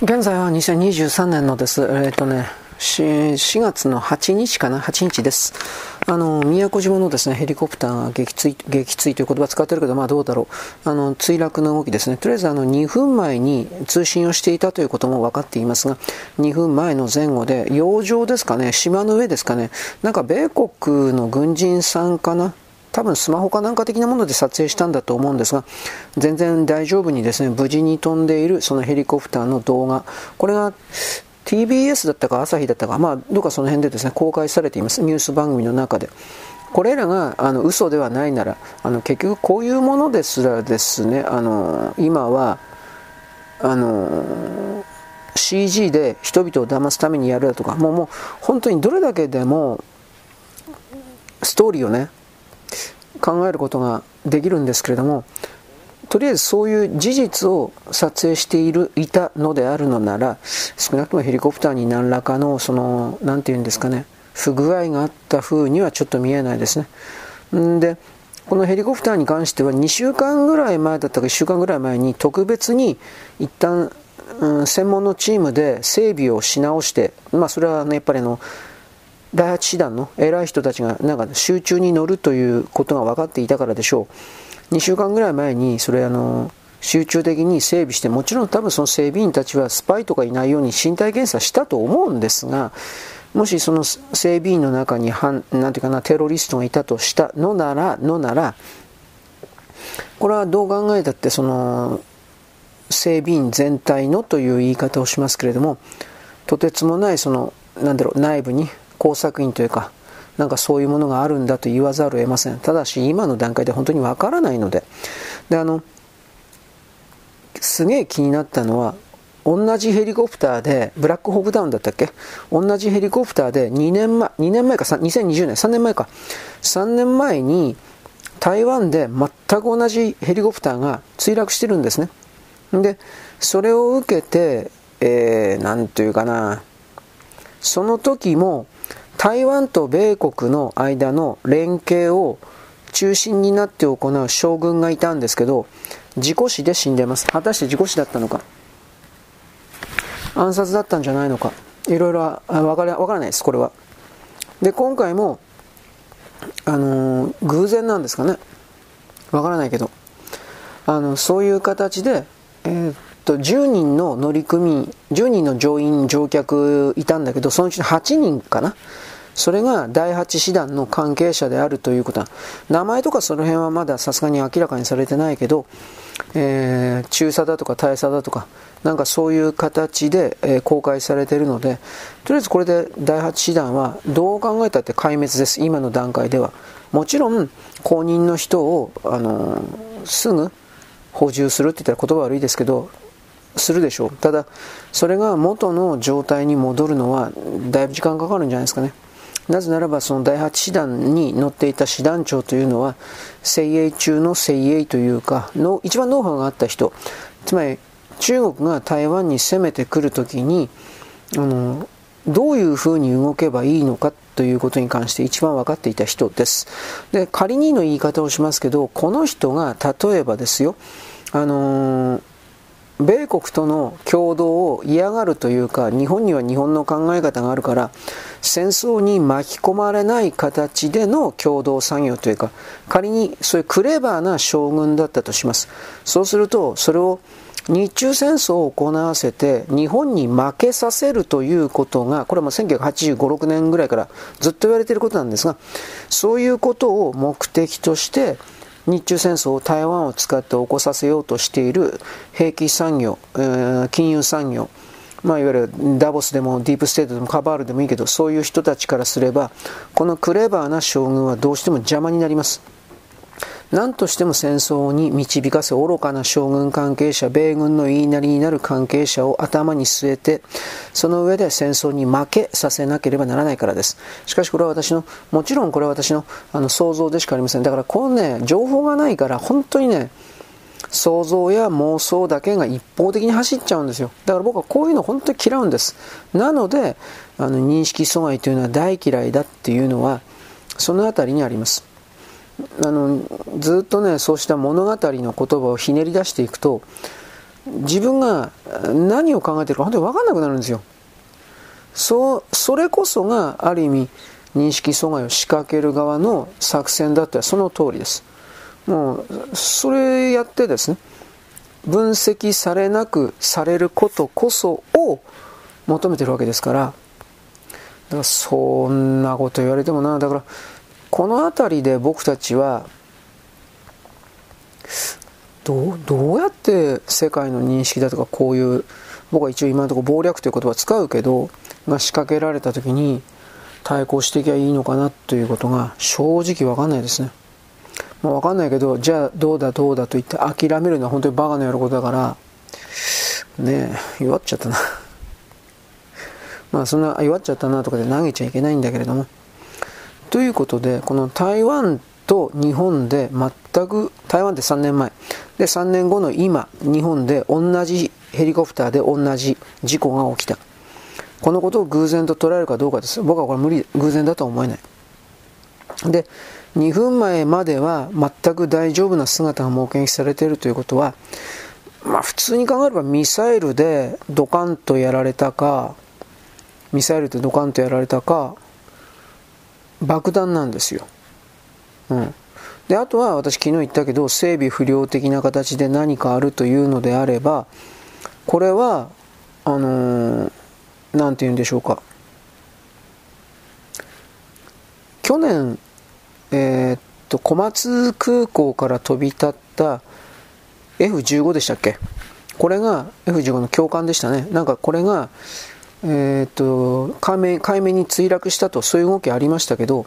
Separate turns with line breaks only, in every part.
現在は2023年のです。えっ、ー、とね、4, 月の8日かな ?8 日です。あの、宮古島のですね、ヘリコプターが撃墜、撃墜という言葉使ってるけど、まあどうだろう。あの、墜落の動きですね。とりあえずあの、2分前に通信をしていたということも分かっていますが、2分前の前後で、洋上ですかね、島の上ですかね、なんか米国の軍人さんかな？多分スマホかなんか的なもので撮影したんだと思うんですが、全然大丈夫にですね、無事に飛んでいるそのヘリコプターの動画、これが TBS だったか朝日だったか、まあ、どうかその辺でですね、公開されています。ニュース番組の中で。これらがあの嘘ではないなら、あの結局こういうものですらですね、あの今は、あの CG で人々を騙すためにやるだとか、もうもう本当にどれだけでもストーリーをね、考えることができるんですけれどもとりあえずそういう事実を撮影しているいたのであるのなら少なくともヘリコプターに何らかのその何て言うんですかね不具合があった風にはちょっと見えないですね。んでこのヘリコプターに関しては2週間ぐらい前だったか1週間ぐらい前に特別に一旦、うん、専門のチームで整備をし直してまあそれはねやっぱりあの第8師団の偉い人たちがなんか集中に乗るということが分かっていたからでしょう。2週間ぐらい前にそれあの集中的に整備してもちろん多分その整備員たちはスパイとかいないように身体検査したと思うんですがもしその整備員の中になんていうかなテロリストがいたとしたのならのならこれはどう考えたってその整備員全体のという言い方をしますけれどもとてつもないそのなんだろう内部に工作員というか、なんかそういうものがあるんだと言わざるを得ません。ただし、今の段階で本当にわからないので。で、あの、すげえ気になったのは、同じヘリコプターで、ブラックホークダウンだったっけ？同じヘリコプターで2年前、2年前か、2020年、3年前か。3年前に台湾で全く同じヘリコプターが墜落してるんですね。で、それを受けて、えー、なんというかな、その時も台湾と米国の間の連携を中心になって行う将軍がいたんですけど、事故死で死んでます。果たして事故死だったのか、暗殺だったんじゃないのか、いろいろわからわからないです、これは。で、今回も、あのー、偶然なんですかね？わからないけど、あの、そういう形で、えー、と、10人の乗組員、10人の乗員、乗客いたんだけど、そのうちの8人かな？それが第8師団の関係者であるということは、名前とかその辺はまださすがに明らかにされてないけど、えー、中佐だとか大佐だとか、なんかそういう形で、えー、公開されているので、とりあえずこれで第8師団はどう考えたって壊滅です、今の段階では。もちろん、公認の人を、あのー、すぐ補充するって言ったら言葉悪いですけど、するでしょう。ただ、それが元の状態に戻るのはだいぶ時間かかるんじゃないですかね。なぜならばその第8師団に乗っていた師団長というのは精鋭中の精鋭というかの一番ノウハウがあった人つまり中国が台湾に攻めてくるときにあのどういうふうに動けばいいのかということに関して一番分かっていた人です。で仮にの言い方をしますけどこの人が例えばですよあの米国との共同を嫌がるというか日本には日本の考え方があるから戦争に巻き込まれない形での共同作業というか仮にそういうクレバーな将軍だったとします。そうするとそれを日中戦争を行わせて日本に負けさせるということがこれはもう1985、6年ぐらいからずっと言われていることなんですがそういうことを目的として日中戦争を台湾を使って起こさせようとしている兵器産業、金融産業、まあ、いわゆるダボスでもディープステートでもカバールでもいいけどそういう人たちからすればこのクレバーな将軍はどうしても邪魔になります。何としても戦争に導かせ愚かな将軍関係者、米軍の言いなりになる関係者を頭に据えて、その上で戦争に負けさせなければならないからです。しかしこれは私の、もちろんこれは私のあの想像でしかありません。だからこのね、情報がないから本当にね、想像や妄想だけが一方的に走っちゃうんですよ。だから僕はこういうの本当に嫌うんです。なので、あの認識阻害というのは大嫌いだっていうのは、そのあたりにあります。あのずっとねそうした物語の言葉をひねり出していくと自分が何を考えてるか本当に分かんなくなるんですよ。そう、それこそがある意味認識阻害を仕掛ける側の作戦だったらその通りです。もう、それやってですね、分析されなくされることこそを求めてるわけですから、だからそんなこと言われてもな、だからこの辺りで僕たちはどうどうやって世界の認識だとかこういう僕は一応今のところ謀略という言葉使うけどが仕掛けられた時に対抗していけばいいのかなということが正直わかんないですね。まあ、わかんないけどじゃあどうだどうだと言って諦めるのは本当にバカのやることだからねえ弱っちゃったな まあそんな弱っちゃったなとかで投げちゃいけないんだけれどもということでこの台湾と日本で全く台湾って3年前。で3年後の今日本で同じヘリコプターで同じ事故が起きた。このことを偶然と捉えるかどうかです。僕はこれ無理偶然だとは思えない。で2分前までは全く大丈夫な姿が目撃されているということはまあ普通に考えればミサイルでドカンとやられたかミサイルでドカンとやられたか爆弾なんですよ。うん、であとは私昨日言ったけど整備不良的な形で何かあるというのであればこれはあの何、ー、て言うんでしょうか。去年えー、っと小松空港から飛び立った F15 でしたっけ？これが F15 の教官でしたね。なんかこれがえー、っと海面海面に墜落したとそういう動きありましたけど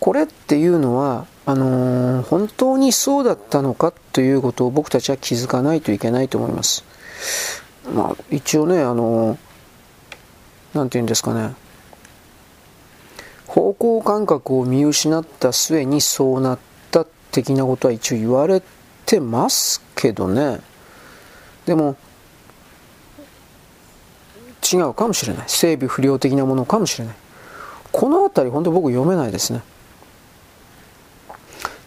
これっていうのはあのー、本当にそうだったのかということを僕たちは気づかないといけないと思います。まあ、一応ね、あのー、なんて言うんですかね、方向感覚を見失った末にそうなった的なことは一応言われてますけどね。でも、違うかもしれない。整備不良的なものかもしれない。この辺り本当僕読めないですね。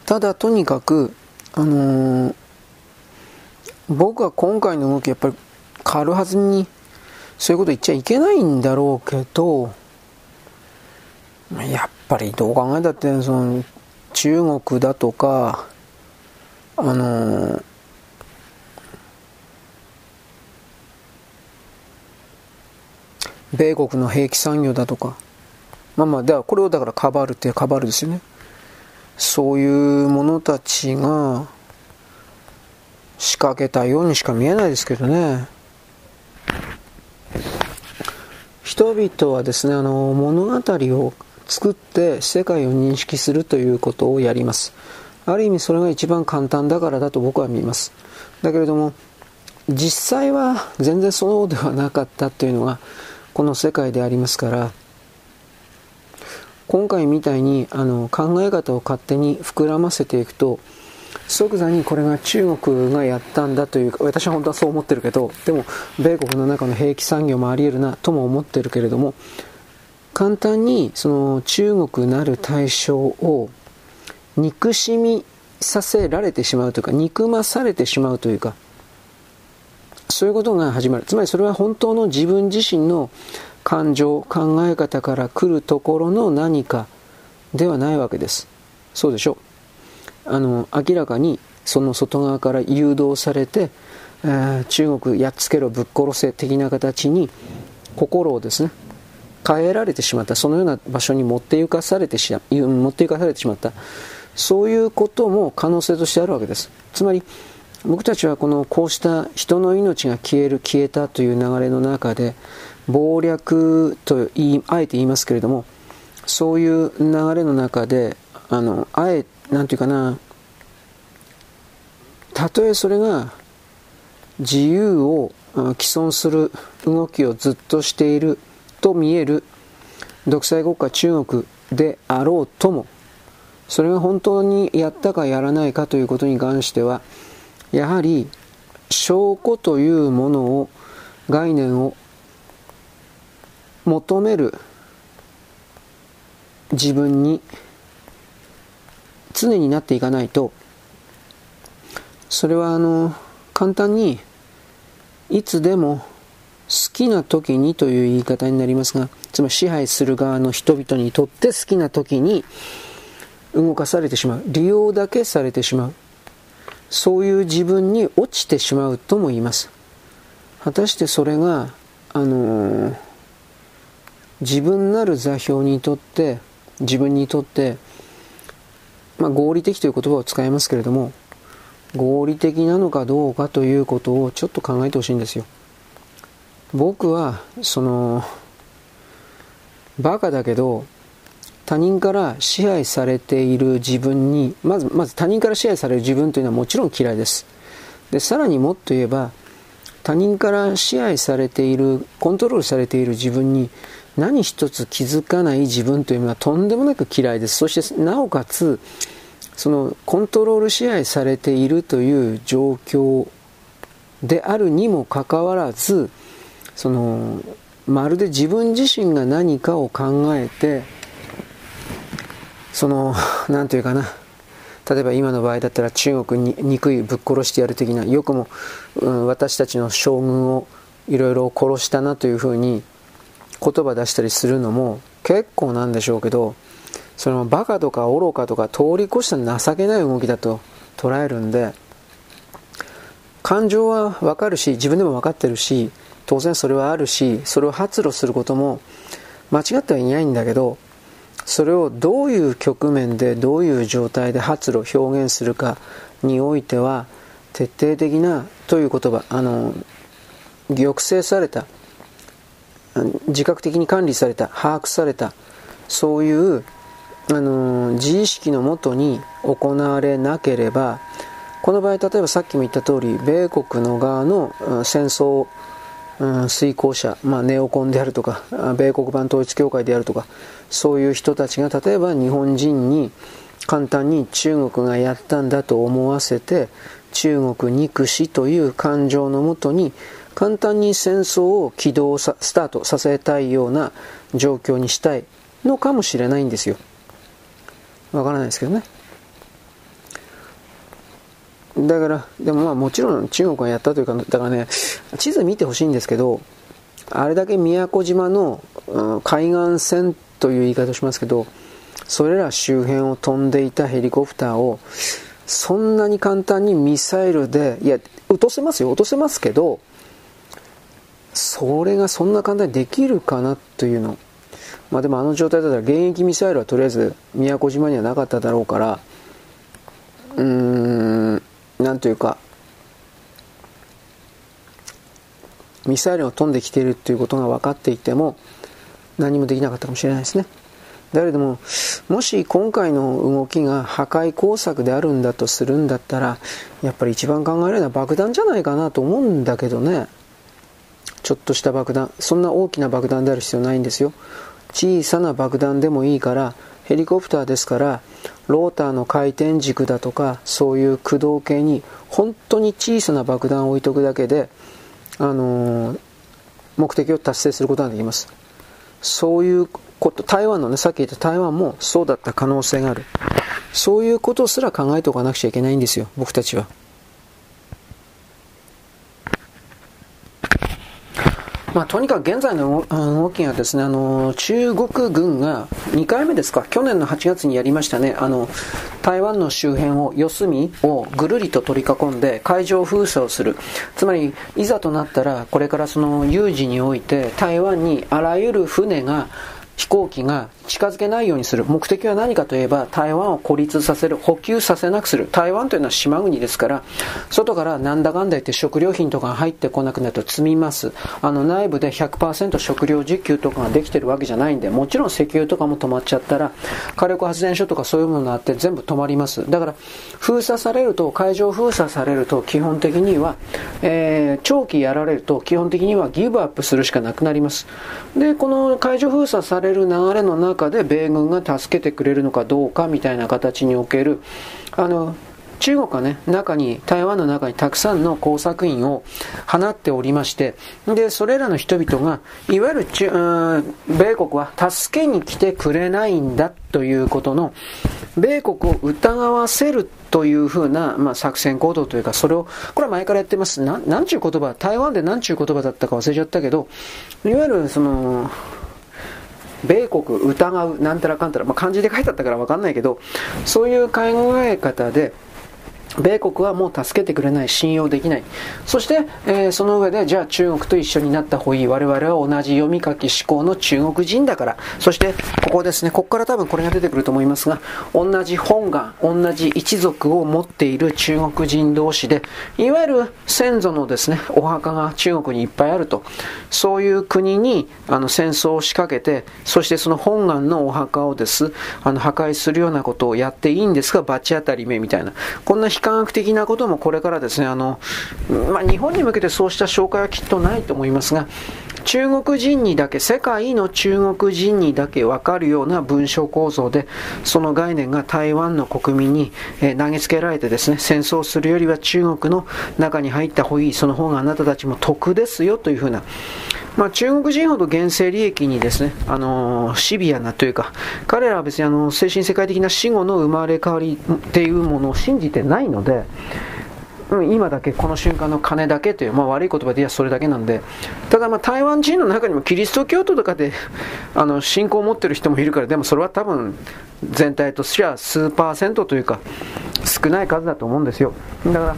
ただとにかく、あのー、僕は今回の動きやっぱり軽はずにそういうこと言っちゃいけないんだろうけどやっぱりどう考えたってその中国だとかあのー、米国の兵器産業だとかまあまあだからこれをだからかばるってかばるですよねそういう者たちが仕掛けたようにしか見えないですけどね。人々はですね、あの、物語を作って世界を認識するということをやります。ある意味それが一番簡単だからだと僕は見ます。だけれども、実際は全然そうではなかったというのがこの世界でありますから、今回みたいにあの考え方を勝手に膨らませていくと即座にこれが中国がやったんだというか私は本当はそう思ってるけどでも米国の中の兵器産業もあり得るなとも思ってるけれども簡単にその中国なる対象を憎しみさせられてしまうというか憎まされてしまうというかそういうことが始まるつまりそれは本当の自分自身の感情、考え方から来るところの何かではないわけです。そうでしょう。あの、明らかにその外側から誘導されて、えー、中国やっつけろ、ぶっ殺せ的な形に心をですね、変えられてしまった、そのような場所に持って行かされてし持って行かされてしまった、そういうことも可能性としてあるわけです。つまり、僕たちはこのこうした人の命が消える消えたという流れの中で謀略と言いあえて言いますけれどもそういう流れの中であのあえなんていうかなたとえそれが自由を既存する動きをずっとしていると見える独裁国家中国であろうともそれが本当にやったかやらないかということに関してはやはり証拠というものを概念を求める自分に常になっていかないとそれはあの簡単にいつでも好きな時にという言い方になりますが、つまり支配する側の人々にとって好きな時に動かされてしまう。利用だけされてしまう。そういう自分に落ちてしまうとも言います。果たしてそれが、あのー、自分なる座標にとって、自分にとって、まあ、合理的という言葉を使いますけれども、合理的なのかどうかということをちょっと考えてほしいんですよ。僕はそのバカだけど他人から支配されている自分にまずまず他人から支配される自分というのはもちろん嫌いです。でさらにもっと言えば他人から支配されているコントロールされている自分に何一つ気づかない自分というのはとんでもなく嫌いです。そしてなおかつそのコントロール支配されているという状況であるにもかかわらずそのまるで自分自身が何かを考えてその 何というかな。例えば今の場合だったら中国に憎いぶっ殺してやる的なよくも、うん、私たちの将軍をいろいろ殺したなというふうに言葉出したりするのも結構なんでしょうけどそれもバカとか愚かとか通り越した情けない動きだと捉えるんで感情はわかるし自分でも分かってるし当然それはあるしそれを発露することも間違ってはいないんだけどそれをどういう局面でどういう状態で発露表現するかにおいては徹底的なという言葉あの抑制された自覚的に管理された把握されたそういうあの自意識のもとに行われなければこの場合例えばさっきも言った通り米国の側の戦争遂行者、まあ、ネオコンであるとか米国版統一教会であるとかそういう人たちが例えば日本人に簡単に中国がやったんだと思わせて中国憎しという感情のもとに簡単に戦争を起動さスタートさせたいような状況にしたいのかもしれないんですよ。わからないですけどね。だから、でもまあもちろん中国がやったというか、だからね、地図見てほしいんですけど、あれだけ宮古島の、うん、海岸線という言い方をしますけど、それら周辺を飛んでいたヘリコプターを、そんなに簡単にミサイルで、いや、落とせますよ、落とせますけど、それがそんな簡単にできるかなというの。まあでもあの状態だったら現役ミサイルはとりあえず宮古島にはなかっただろうから、うーん、なんというか、ミサイルが飛んできているということが分かっていても何もできなかったかもしれないですね。だけども、もし今回の動きが破壊工作であるんだとするんだったら、やっぱり一番考えるのは爆弾じゃないかなと思うんだけどね。ちょっとした爆弾。そんな大きな爆弾である必要ないんですよ。小さな爆弾でもいいから、ヘリコプターですから、ローターの回転軸だとか、そういう駆動系に本当に小さな爆弾を置いとくだけで、あのー、目的を達成することができます。そういうこと、台湾のね、さっき言った台湾もそうだった可能性がある。そういうことすら考えておかなくちゃいけないんですよ、僕たちは。まあ、とにかく現在の動きがですね、あの、中国軍が2回目ですか、去年の8月にやりましたね、あの、台湾の周辺を、四隅をぐるりと取り囲んで海上封鎖をする。つまり、いざとなったら、これからその有事において、台湾にあらゆる船が飛行機が近づけないようにする。目的は何かといえば、台湾を孤立させる、補給させなくする。台湾というのは島国ですから、外からなんだかんだ言って食料品とかが入ってこなくなると積みます。あの内部で100%食料自給とかができてるわけじゃないんで、もちろん石油とかも止まっちゃったら、火力発電所とかそういうものがあって全部止まります。だから、封鎖されると、海上封鎖されると、基本的には、えー、長期やられると、基本的にはギブアップするしかなくなります。で、この海上封鎖されれる流れの中で米軍が助けてくれるのかどうかみたいな形におけるあの中国はね、中に、台湾の中にたくさんの工作員を放っておりまして、で、それらの人々が、いわゆる中、米国は助けに来てくれないんだということの、米国を疑わせるというふうな、まあ、作戦行動というか、それを、これは前からやってます。ななんちゅう言葉、台湾でなんちゅう言葉だったか忘れちゃったけど、いわゆるその、米国疑う、なんたらかんたら、まあ、漢字で書いてあったからわかんないけど、そういう考え方で、米国はもう助けてくれない、信用できない。そして、えー、その上で、じゃあ中国と一緒になった方がいい。我々は同じ読み書き思考の中国人だから。そして、ここですね、ここから多分これが出てくると思いますが、同じ本願、同じ一族を持っている中国人同士で、いわゆる先祖のですね、お墓が中国にいっぱいあると。そういう国にあの戦争を仕掛けて、そしてその本願のお墓をです、あの破壊するようなことをやっていいんですが、罰当たり目みたいな。こんな科学的なこともこれからですね、あの、まあ、日本に向けてそうした紹介はきっとないと思いますが、中国人にだけ、世界の中国人にだけわかるような文章構造で、その概念が台湾の国民に、え投げつけられてですね、戦争するよりは中国の中に入った方がいい、その方があなたたちも得ですよというふうな、まあ、中国人ほど厳正利益にですね、あのー、シビアなというか、彼らは別にあの精神世界的な死後の生まれ変わりっていうものを信じてないので、うん今だけ、この瞬間の金だけという、まあ、悪い言葉で言えばそれだけなんで、ただまあ台湾人の中にもキリスト教徒とかであの信仰を持ってる人もいるから、でもそれは多分全体としては数パーセントというか、少ない数だと思うんですよ。だから、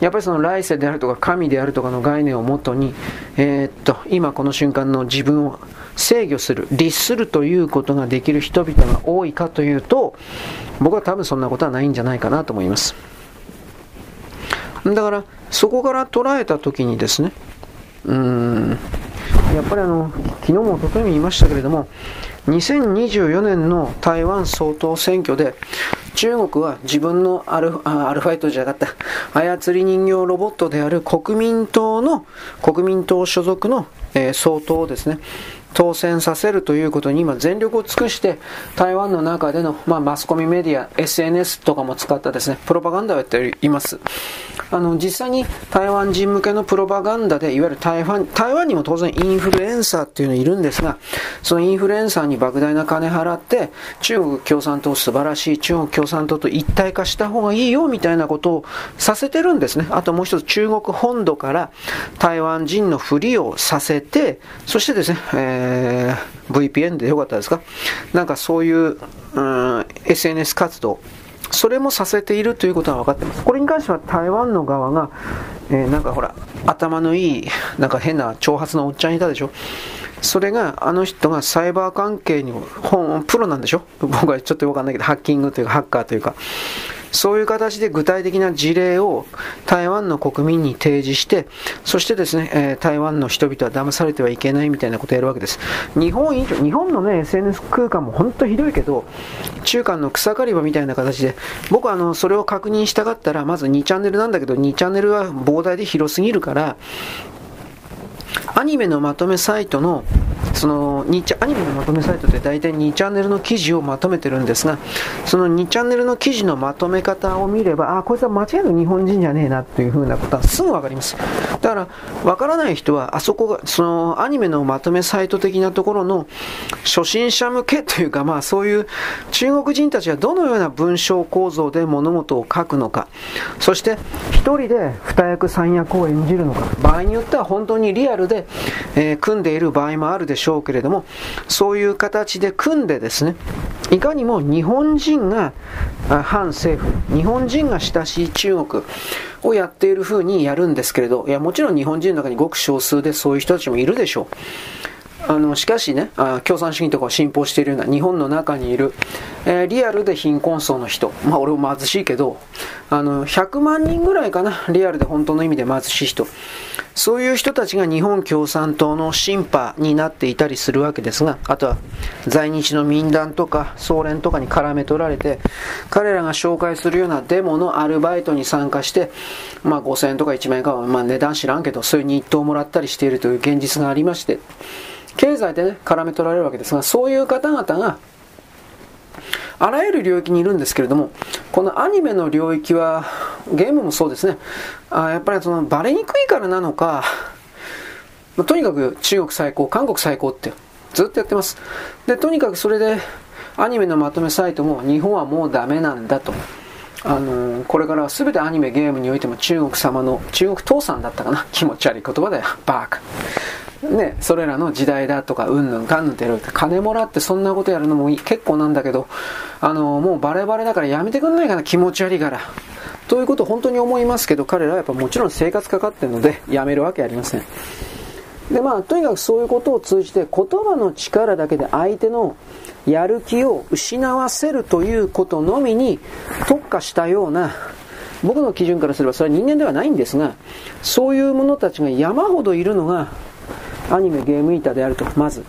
やっぱりその来世であるとか神であるとかの概念をもとに、えー、っと、今この瞬間の自分を制御する、律するということができる人々が多いかというと、僕は多分そんなことはないんじゃないかなと思います。だから、そこから捉えたときにですね、うーん、やっぱりあの、昨日もおとといも言いましたけれども、2024年の台湾総統選挙で、中国は自分のアルフアルファイトじゃなかった、操り人形ロボットである国民党の、国民党所属の、えー、総統をですね、当選させるということに今全力を尽くして台湾の中での、まあ、マスコミメディア SNS とかも使ったですねプロパガンダをやっています。あの実際に台湾人向けのプロパガンダでいわゆる台湾台湾にも当然インフルエンサーっていうのいるんですがそのインフルエンサーに莫大な金払って中国共産党素晴らしい中国共産党と一体化した方がいいよみたいなことをさせてるんですね。あともう一つ中国本土から台湾人のふりをさせてそしてですね、えーえー、VPN でよかったですか？なんかそういう、うん、SNS 活動、それもさせているということは分かってます。これに関しては台湾の側が、えー、なんかほら、頭のいい、なんか変な挑発のおっちゃんいたでしょ？それが、あの人がサイバー関係に、本、プロなんでしょ？僕はちょっとわかんないけど、ハッキングというか、ハッカーというか、そういう形で具体的な事例を台湾の国民に提示して、そしてですね、えー、台湾の人々は騙されてはいけないみたいなことをやるわけです。日本以上、日本のね、SNS 空間も本当ひどいけど、中間の草刈り場みたいな形で、僕はあの、それを確認したかったら、まず2チャンネルなんだけど、2チャンネルは膨大で広すぎるから、アニメのまとめサイトのその2アニメのまとめサイトで大体2チャンネルの記事をまとめてるんですが、その2チャンネルの記事のまとめ方を見れば、あ、こいつは間違いなく日本人じゃねえなっていう風なことはすぐわかります。だから、わからない人は、あそこが、そのアニメのまとめサイト的なところの初心者向けというか、まあそういう中国人たちはどのような文章構造で物事を書くのか、そして1人で2役3役を演じるのか、場合によっては本当にリアルで、えー、組んでいる場合もあるでしょう。しょうけれども、そういう形で組んでですね、いかにも日本人が反政府、日本人が親しい中国をやっている風にやるんですけれど、いや、もちろん日本人の中にごく少数でそういう人たちもいるでしょう。あのしかしねあ、共産主義とかを信奉しているような日本の中にいる、えー、リアルで貧困層の人、まあ俺も貧しいけど、あの、100万人ぐらいかな、リアルで本当の意味で貧しい人。そういう人たちが日本共産党の審判になっていたりするわけですが、あとは在日の民団とか総連とかに絡め取られて、彼らが紹介するようなデモのアルバイトに参加して、まあ5000円とか1万円かは、まあ値段知らんけど、そういう日当をもらったりしているという現実がありまして、経済でね、絡め取られるわけですが、そういう方々が、あらゆる領域にいるんですけれども、このアニメの領域は、ゲームもそうですね、あやっぱりそのバレにくいからなのか、まあ、とにかく中国最高、韓国最高ってずっとやってます。で、とにかくそれで、アニメのまとめサイトも日本はもうダメなんだと。あのー、これからは全てアニメ、ゲームにおいても中国様の、中国父さんだったかな気持ち悪い言葉だよ。バーカ。ね、それらの時代だとか、うんぬんかんぬんってやる金もらってそんなことやるのも結構なんだけど、あの、もうバレバレだからやめてくんないかな、気持ち悪いから。ということを本当に思いますけど、彼らはやっぱもちろん生活かかってるので、やめるわけありません。でまあ、とにかくそういうことを通じて言葉の力だけで相手のやる気を失わせるということのみに特化したような僕の基準からすればそれは人間ではないんですがそういう者たちが山ほどいるのがアニメゲームイーターであるとまず。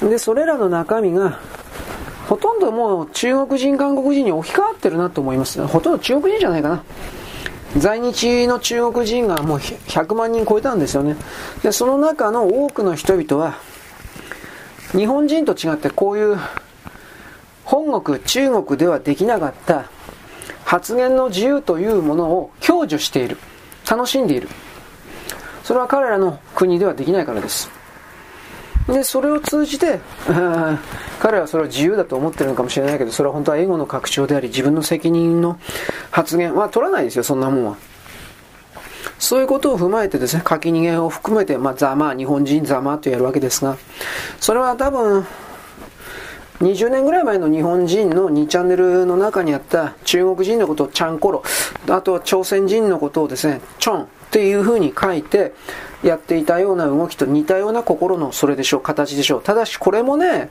でそれらの中身がほとんどもう中国人韓国人に置き換わってるなと思います。ほとんど中国人じゃないかな。在日の中国人がもう100万人超えたんですよね。でその中の多くの人々は日本人と違ってこういう本国中国ではできなかった発言の自由というものを享受している。楽しんでいる。それは彼らの国ではできないからです。でそれを通じて 彼はそれを自由だと思ってるのかもしれないけどそれは本当はエゴの拡張であり自分の責任の発言は取らないですよそんなもんは。そういうことを踏まえてですね書き逃げを含めて、まあ、ざま日本人ざまとやるわけですがそれは多分20年ぐらい前の日本人の2チャンネルの中にあった中国人のことをチャンコロ、あとは朝鮮人のことをですね、チョンっていう風に書いてやっていたような動きと似たような心のそれでしょう、形でしょう。ただしこれもね、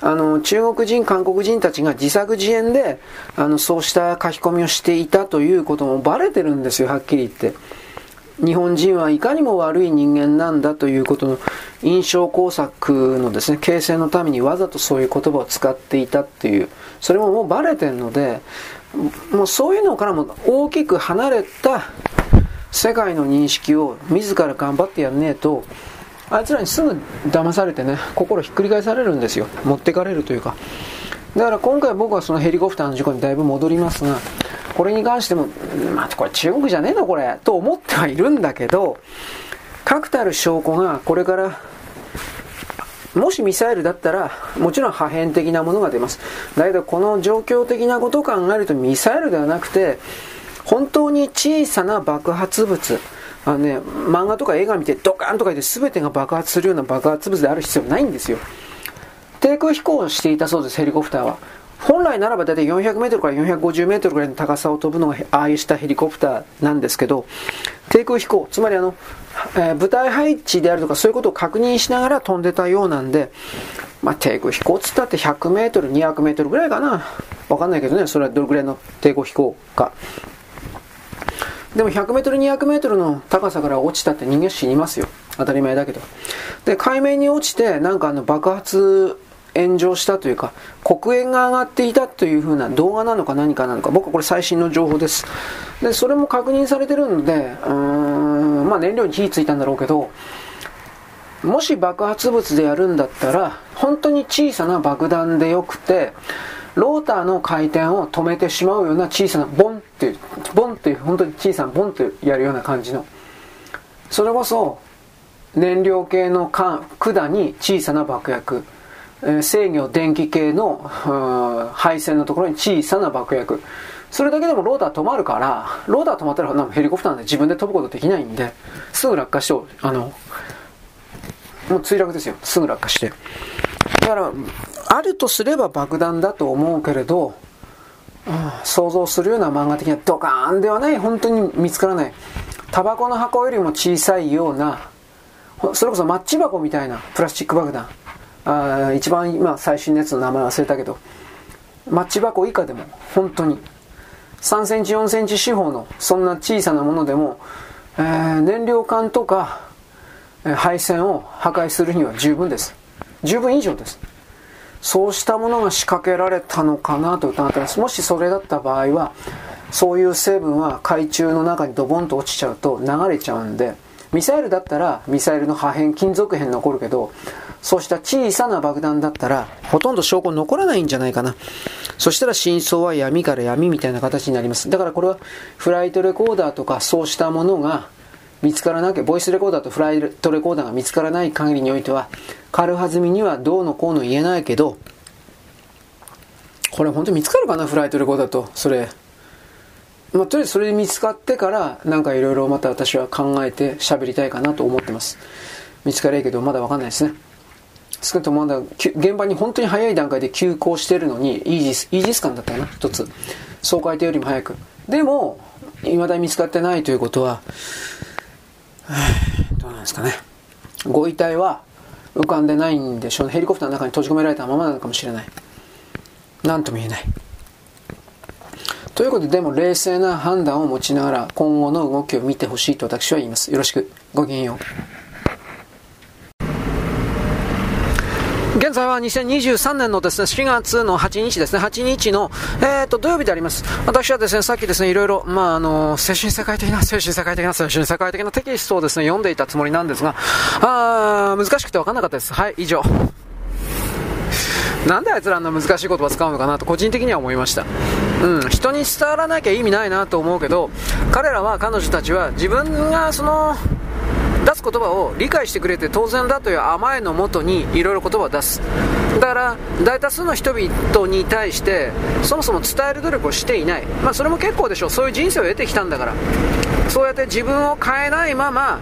あの、中国人、韓国人たちが自作自演で、あの、そうした書き込みをしていたということもバレてるんですよ、はっきり言って。日本人はいかにも悪い人間なんだということの印象工作のですね、形成のためにわざとそういう言葉を使っていたっていう、それももうバレてるので、もうそういうのからも大きく離れた世界の認識を自ら頑張ってやんねえと、あいつらにすぐ騙されてね、心ひっくり返されるんですよ。持ってかれるというか。だから今回僕はそのヘリコプターの事故にだいぶ戻りますが、これに関しても、まあ、これ中国じゃねえのこれ、と思ってはいるんだけど、確たる証拠がこれから、もしミサイルだったら、もちろん破片的なものが出ます。だけど、この状況的なことを考えると、ミサイルではなくて、本当に小さな爆発物、あのね、漫画とか映画見てドカンとか言って全てが爆発するような爆発物である必要ないんですよ。低空飛行をしていたそうです、ヘリコプターは。本来ならば大体400メートルから450メートルぐらいの高さを飛ぶのがああいうしたヘリコプターなんですけど、低空飛行、つまりあの、えー、部隊配置であるとかそういうことを確認しながら飛んでたようなんで、まあ、低空飛行っつったって100メートル、200メートルぐらいかな。わかんないけどね、それはどれぐらいの低空飛行か。でも100メートル、200メートルの高さから落ちたって人間死にますよ。当たり前だけど。で、海面に落ちて、なんかあの爆発炎上したというか、黒煙が上がっていたというふうな動画なのか何かなのか、僕はこれ最新の情報です。で、それも確認されてるので、うーん、まあ燃料に火ついたんだろうけど、もし爆発物でやるんだったら、本当に小さな爆弾でよくて、ローターの回転を止めてしまうような小さなボンっていう、ボンっていう本当に小さなボンってやるような感じの。それこそ、燃料系の管に小さな爆薬。制御電気系の配線のところに小さな爆薬それだけでもローター止まるからローター止まったらヘリコプターで自分で飛ぶことできないんですぐ落下してあのもう墜落ですよすぐ落下してだからあるとすれば爆弾だと思うけれど、想像するような漫画的なドカーンではない。本当に見つからない。タバコの箱よりも小さいようなそれこそマッチ箱みたいなプラスチック爆弾。あ一番今最新のやつの名前忘れたけど。マッチ箱以下でも本当に3センチ4センチ四方のそんな小さなものでも、えー、燃料管とか、配線を破壊するには十分です。十分以上です。そうしたものが仕掛けられたのかなと疑ってますもしそれだった場合はそういう成分は海中の中にドボンと落ちちゃうと流れちゃうんでミサイルだったらミサイルの破片金属片残るけどそうした小さな爆弾だったら、ほとんど証拠残らないんじゃないかな。そしたら真相は闇から闇みたいな形になります。だからこれはフライトレコーダーとかそうしたものが見つからなきゃ、ボイスレコーダーとフライトレコーダーが見つからない限りにおいては、軽はずみにはどうのこうの言えないけど、これ本当に見つかるかな、フライトレコーダーと、それ。まあ、とりあえずそれで見つかってから、なんかいろいろまた私は考えて喋りたいかなと思ってます。見つかりゃいけど、まだわかんないですね。少なくともまだ、現場に本当に早い段階で急行してるのに、イージス、イージス艦だったかな、一つ。そう書いてよりも早く。でも、未だに見つかってないということは、どうなんですかね。ご遺体は浮かんでないんでしょうね。ヘリコプターの中に閉じ込められたままなのかもしれない。何とも言えない。ということで、でも冷静な判断を持ちながら今後の動きを見てほしいと私は言います。よろしく。ごきげんよう。現在は2023年のですね、4月の8日ですね、8日の、えー、と、土曜日であります。私はですね、さっきですね、いろいろ、まあ、あの、精神世界的な、精神世界的な、精神世界的なテキストをですね、読んでいたつもりなんですが、あ難しくて分かんなかったです。はい、以上。なんであいつらあんな難しい言葉使うのかなと個人的には思いました。うん、人に伝わらなきゃ意味ないなと思うけど、彼らは、彼女たちは自分がその、出す言葉を理解してくれて当然だという甘えのもとにいろいろ言葉を出す。だから大多数の人々に対してそもそも伝える努力をしていない、まあ、それも結構でしょう。そういう人生を得てきたんだから。そうやって自分を変えないまま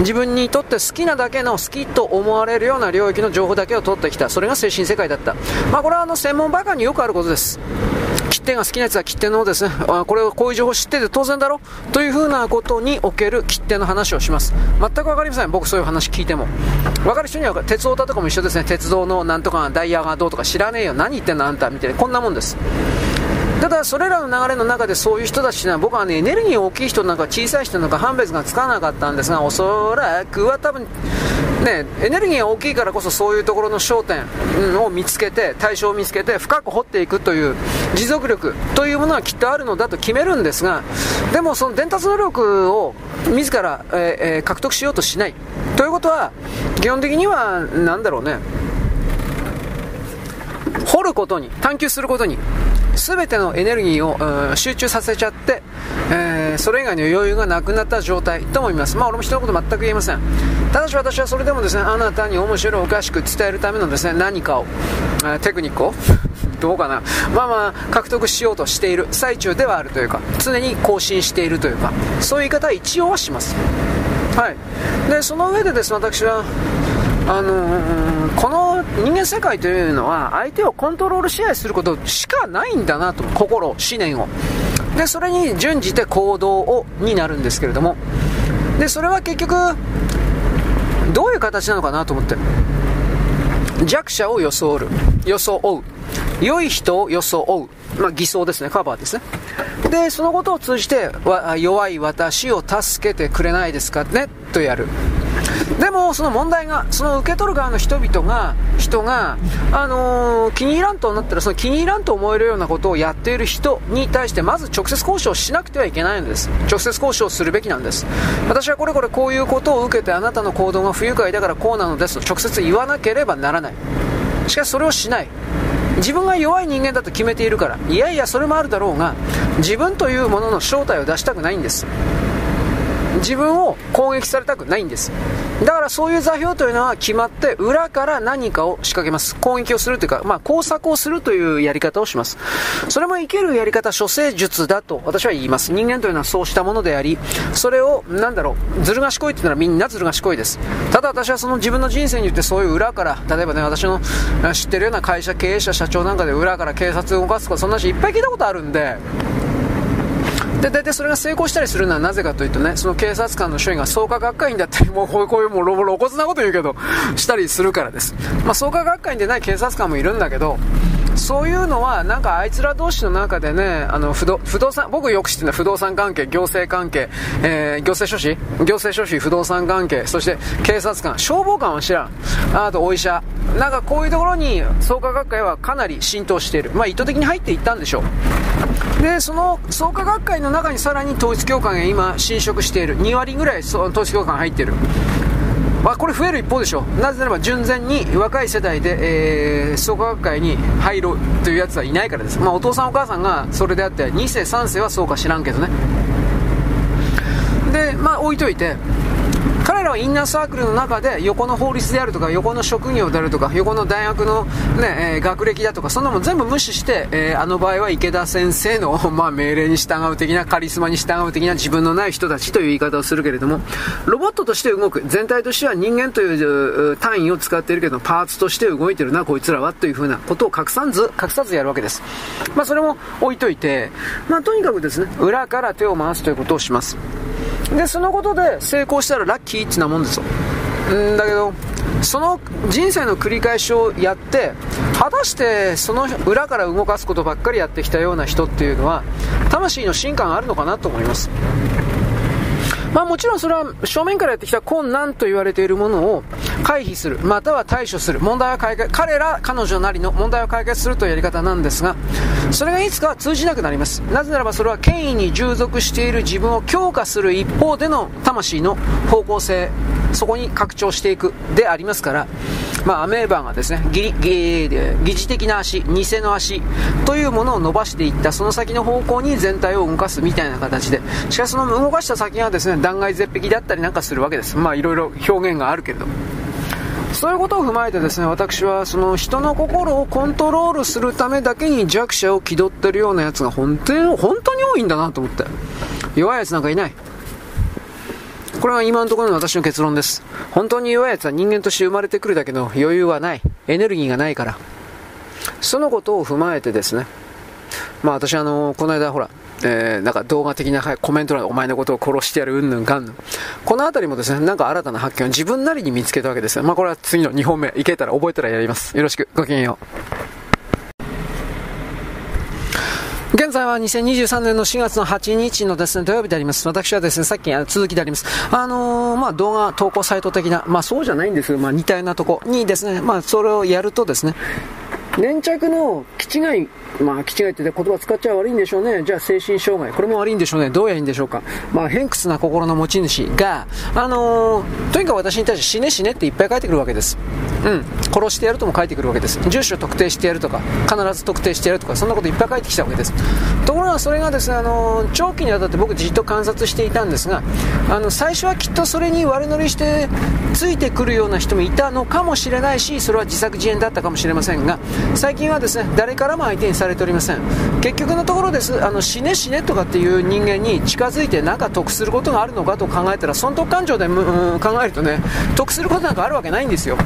自分にとって好きなだけの好きと思われるような領域の情報だけを取ってきた。それが精神世界だった、まあ、これはあの専門バカによくあることです。切手が好きなやつは切手のですね、あこれをこういう情報知ってて当然だろ？というふうなことにおける切手の話をします。全く分かりません。僕そういう話聞いても。分かる人には鉄オタとかも一緒ですね。鉄道のなんとかダイヤがどうとか知らねえよ。何言ってんのあんたみたいな。こんなもんです。ただそれらの流れの中でそういう人たちは僕はねエネルギー大きい人なんか小さい人なんか判別がつかなかったんですがおそらくは多分ね、エネルギーが大きいからこそそういうところの焦点を見つけて対象を見つけて深く掘っていくという持続力というものはきっとあるのだと決めるんですがでもその伝達能力を自ら、えー、獲得しようとしないということは基本的には何だろうね。掘ることに探求することに全てのエネルギーを集中させちゃって、えー、それ以外の余裕がなくなった状態と思います。まあ俺も人のこと全く言えません。ただし私はそれでもですね、あなたに面白いおかしく伝えるためのですね、何かを、えテクニックを どうかな。まあまあ、獲得しようとしている最中ではあるというか、常に更新しているというか、そういう言い方は一応はします。はい。で、その上でですね、私は、あのー、この人間世界というのは相手をコントロール支配することしかないんだなと心思念を。でそれに準じて行動をになるんですけれども。でそれは結局どういう形なのかなと思って。弱者を装う。装う。良い人を装う、まあ、偽装ですね。カバーですね。でそのことを通じて弱い私を助けてくれないですかね。とやる。でもその問題がその受け取る側の人々が人が、あのー、気に入らんとなったらその気に入らんと思えるようなことをやっている人に対してまず直接交渉しなくてはいけないんです。直接交渉するべきなんです。私はこれこれこういうことを受けてあなたの行動が不愉快だからこうなのですと直接言わなければならない。しかしそれをしない。自分が弱い人間だと決めているから。いやいやそれもあるだろうが自分というものの正体を出したくないんです。自分を攻撃されたくないんです。だからそういう座標というのは決まって裏から何かを仕掛けます。攻撃をするというか、まあ、工作をするというやり方をします。それも生けるやり方処世術だと私は言います。人間というのはそうしたものでありそれを何だろうずる賢いっていうのはみんなずる賢いです。ただ私はその自分の人生に言ってそういう裏から例えばね私の知ってるような会社経営者社長なんかで裏から警察を動かすとかそんな話いっぱい聞いたことあるんでで大体それが成功したりするのはなぜかというとねその警察官の署員が創価学会員だったりもうこういうもう露骨なこと言うけどしたりするからです、まあ、創価学会員でない警察官もいるんだけどそういうのは、なんかあいつら同士の中でね、あの不動不動産、僕よく知ってるのは不動産関係、行政関係、えー、行政書士？行政書士、不動産関係、そして警察官、消防官は知らん。あとお医者。なんかこういうところに創価学会はかなり浸透している。まあ意図的に入っていったんでしょう。で、その創価学会の中にさらに統一教会が今侵食している。2割ぐらい統一教会が入っている。まあ、これ増える一方でしょなぜならば純然に若い世代で、えー、創価学会に入ろうというやつはいないからです、まあ、お父さんお母さんがそれであって2世3世はそうか知らんけどねでまあ置いといて彼らはインナーサークルの中で横の法律であるとか横の職業であるとか横の大学の、ねえー、学歴だとかそんなもん全部無視して、えー、あの場合は池田先生の、まあ、命令に従う的なカリスマに従う的な自分のない人たちという言い方をするけれどもロボットとして動く全体としては人間という単位を使っているけどパーツとして動いてるなこいつらはというふうなことを隠さず隠さずやるわけです、まあ、それも置いといて、まあ、とにかくですね裏から手を回すということをします。でそのことで成功したらラッキーってなもんですよ。んだけどその人生の繰り返しをやって果たしてその裏から動かすことばっかりやってきたような人っていうのは魂の進化があるのかなと思います。まあもちろんそれは正面からやってきた困難と言われているものを回避する、または対処する、問題を解決、彼ら、彼女なりの問題を解決するというやり方なんですが、それがいつか通じなくなります。なぜならばそれは権威に従属している自分を強化する一方での魂の方向性、そこに拡張していくでありますから、まあ、アメーバがですね、疑似的な足、偽の足というものを伸ばしていった、その先の方向に全体を動かすみたいな形で、しかしその動かした先がですね、断崖絶壁であったりなんかするわけです。まあ、いろいろ表現があるけれど。そういうことを踏まえてですね、私はその人の心をコントロールするためだけに弱者を気取ってるようなやつが本当に、本当に多いんだなと思って。弱いやつなんかいない。これは今のところの私の結論です。本当に弱い奴は人間として生まれてくるだけの余裕はない。エネルギーがないから。そのことを踏まえてですね。まあ私あの、この間ほら、えー、なんか動画的なコメント欄でお前のことを殺してやるうんぬんかんぬん。この辺りもですね、なんか新たな発見を自分なりに見つけたわけですよ。まあこれは次の2本目、いけたら覚えたらやります。よろしく、ごきげんよう。現在は2023年の4月の8日のですね、土曜日であります。私はですね、さっき続きであります。あのー、まあ、動画投稿サイト的な、まあ、そうじゃないんですけど、まあ、似たようなとこにですね、まあ、それをやるとですね、粘着の気違いまあ、気違いって言葉使っちゃ悪いんでしょうね。じゃあ、精神障害。これも悪いんでしょうね。どうやいいんでしょうか。まあ、偏屈な心の持ち主が、あのー、とにかく私に対して死ね死ねっていっぱい書いてくるわけです。うん。殺してやるとも書いてくるわけです。住所特定してやるとか、必ず特定してやるとか、そんなこといっぱい書いてきたわけです。ところが、それがですね、あのー、長期にわたって僕じっと観察していたんですが、あの、最初はきっとそれに悪乗りして、ついてくるような人もいたのかもしれないし、それは自作自演だったかもしれませんが、最近はですね、誰からも相手にされておりません。結局のところですあの死ね死ねとかっていう人間に近づいて何か得することがあるのかと考えたら損得感情で、うん、考えるとね得することなんかあるわけないんですよ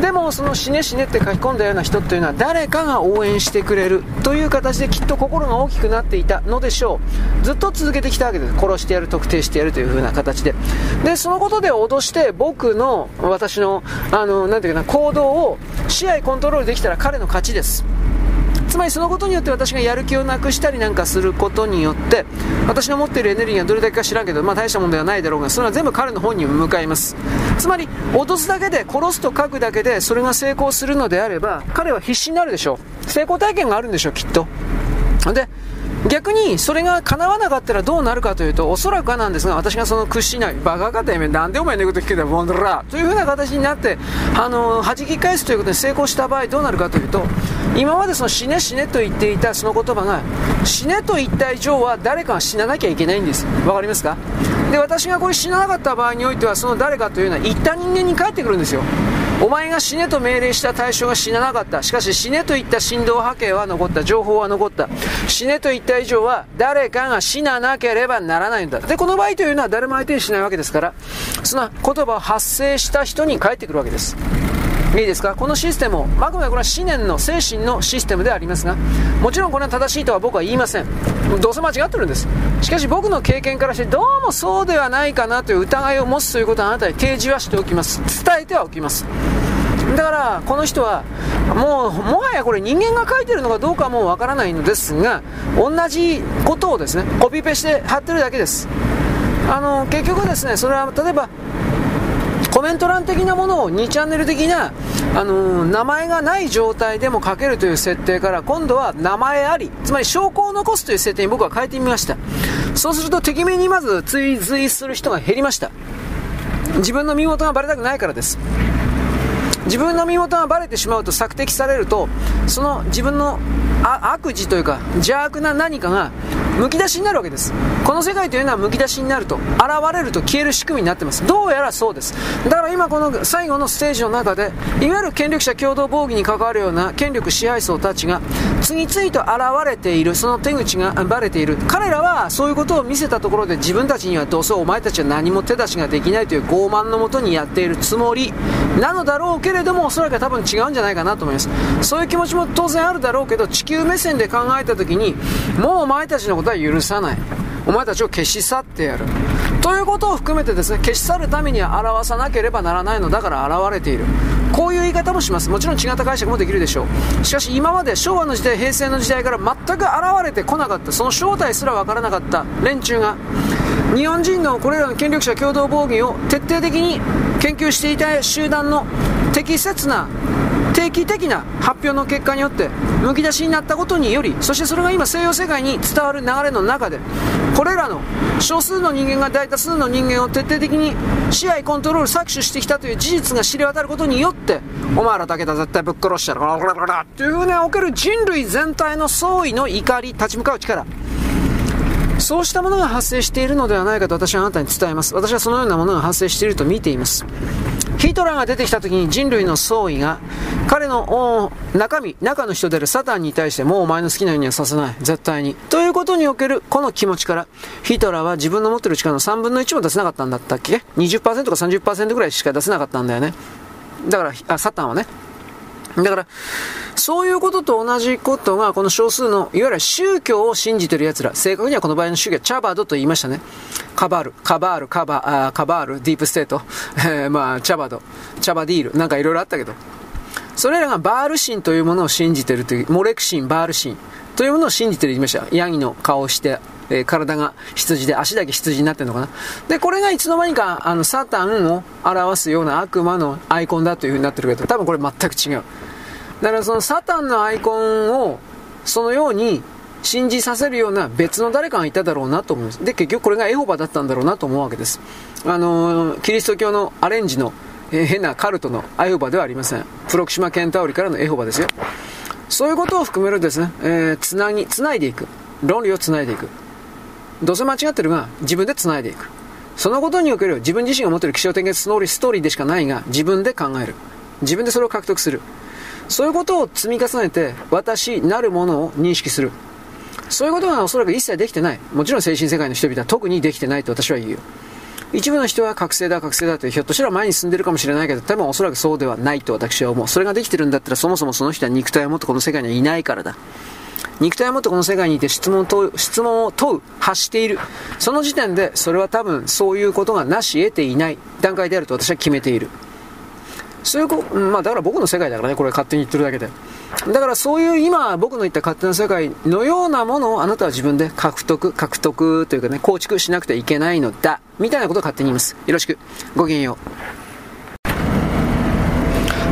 でもその死ね死ねって書き込んだような人っていうのは誰かが応援してくれるという形できっと心が大きくなっていたのでしょう。ずっと続けてきたわけです殺してやる特定してやるという風な形で。でそのことで脅して僕の私のあのなていうかな行動を試合コントロールできたら彼の勝ちです。つまりそのことによって私がやる気をなくしたりなんかすることによって私の持っているエネルギーがどれだけか知らんけど、まあ、大したものではないだろうがそれは全部彼の本に向かいます。つまり脅すだけで殺すと書くだけでそれが成功するのであれば彼は必死になるでしょう。成功体験があるんでしょうきっと。で逆にそれが叶わなかったらどうなるかというとおそらくはなんですが私がその屈しないバカかてめなんでお前のこと聞けたボンドラというふうな形になってあの弾き返すということに成功した場合どうなるかというと今までその死ね死ねと言っていたその言葉が死ねと言った以上は誰かが死ななきゃいけないんですわかりますか？で私がこれ死ななかった場合においてはその誰かというのは言った人間に返ってくるんですよお前が死ねと命令した対象が死ななかった。しかし死ねと言った振動波形は残った。情報は残った。死ねと言った以上は誰かが死ななければならないんだ。で、この場合というのは誰も相手にしないわけですから、その言葉を発生した人に返ってくるわけです。いいですか？このシステムを、あくまでこれは思念の精神のシステムでありますが、もちろんこれは正しいとは僕は言いません。どうせ間違ってるんです。しかし僕の経験からしてどうもそうではないかなという疑いを持つということはあなたに提示はしておきます。伝えてはおきます。だからこの人はもうもはやこれ人間が書いてるのかどうかもわからないのですが同じことをですねコピペして貼ってるだけです。あの結局ですねそれは例えばコメント欄的なものを2チャンネル的な、あの、名前がない状態でも書けるという設定から今度は名前ありつまり証拠を残すという設定に僕は変えてみました。そうすると敵面にまず追随する人が減りました。自分の身元がバレたくないからです。自分の身元がバレてしまうと索敵されるとその自分の悪事というか邪悪な何かがむき出しになるわけです。この世界というのはむき出しになると現れると消える仕組みになってます。どうやらそうです。だから今この最後のステージの中でいわゆる権力者共同防御に関わるような権力支配層たちが次々と現れているその手口がバレている。彼らはそういうことを見せたところで自分たちにはどうせお前たちは何も手出しができないという傲慢のもとにやっているつもりなのだろうけれどもおそらくは多分違うんじゃないかなと思います。そういう気持ちも当然あるだろうけど地球目線で考えた時にもうお前たちのことは許さない。お前たちを消し去ってやる。ということを含めてですね消し去るためには表さなければならないのだから現れている。こういう言い方もします。もちろん違った解釈もできるでしょう。しかし今まで昭和の時代平成の時代から全く現れてこなかった。その正体すら分からなかった連中が日本人のこれらの権力者共同防御を徹底的に研究していた集団の適切な定期的な発表の結果によってむき出しになったことによりそしてそれが今西洋世界に伝わる流れの中でこれらの少数の人間が大多数の人間を徹底的に支配コントロール搾取してきたという事実が知れ渡ることによってお前らだけだ絶対ぶっ殺したら。というふうにおける人類全体の総意の怒り立ち向かう力そうしたものが発生しているのではないかと私はあなたに伝えます私はそのようなものが発生していると見ていますヒトラーが出てきた時に人類の総意が彼の中身、中の人であるサタンに対してもうお前の好きなようにはさせない。絶対に。ということにおけるこの気持ちから、ヒトラーは自分の持ってる力の3分の1も出せなかったんだったっけ ?20% か30%ぐらいしか出せなかったんだよね。だから、あ、サタンはね。だから、そういうことと同じことが、この少数の、いわゆる宗教を信じてる奴ら、正確にはこの場合の宗教はチャバードと言いましたね。カバール、カバール、カバあカバール、ディープステート、え、まあ、チャバド、チャバディール、なんかいろいろあったけど、それらがバール神というものを信じてるという、モレク神、バール神というものを信じてる言いました。ヤギの顔をして、えー、体が羊で、足だけ羊になってるのかな？で、これがいつの間にか、あの、サタンを表すような悪魔のアイコンだという風になってるけど、多分これ全く違う。だからそのサタンのアイコンをそのように信じさせるような別の誰かがいただろうなと思います。で、結局これがエホバだったんだろうなと思うわけです。あのー、キリスト教のアレンジの、えー、変なカルトのエホバではありません。プロキシマケンタウリからのエホバですよ。そういうことを含めるですね、えー、つなぎ、つないでいく。論理をつないでいく。どうせ間違ってるが、自分でつないでいく。そのことにおける自分自身が持っている気象点結ストーリー、ストーリーでしかないが、自分で考える。自分でそれを獲得する。そういうことを積み重ねて、私なるものを認識する。そういうことがおそらく一切できてない。もちろん精神世界の人々は特にできてないと私は言うよ。一部の人は覚醒だ、覚醒だとひょっとしたら前に進んでるかもしれないけど、多分おそらくそうではないと私は思う。それができてるんだったらそもそもその人は肉体を持ってこの世界にはいないからだ。肉体を持ってこの世界にいて質問を問う、質問を問う、発している。その時点で、それは多分そういうことがなし得ていない段階であると私は決めている。そういうこ、まあだから僕の世界だからね、これ勝手に言ってるだけで。だからそういう今僕の言った勝手な世界のようなものをあなたは自分で獲得、獲得というかね、構築しなくてはいけないのだ。みたいなことを勝手に言います。よろしく。ごきげんよう。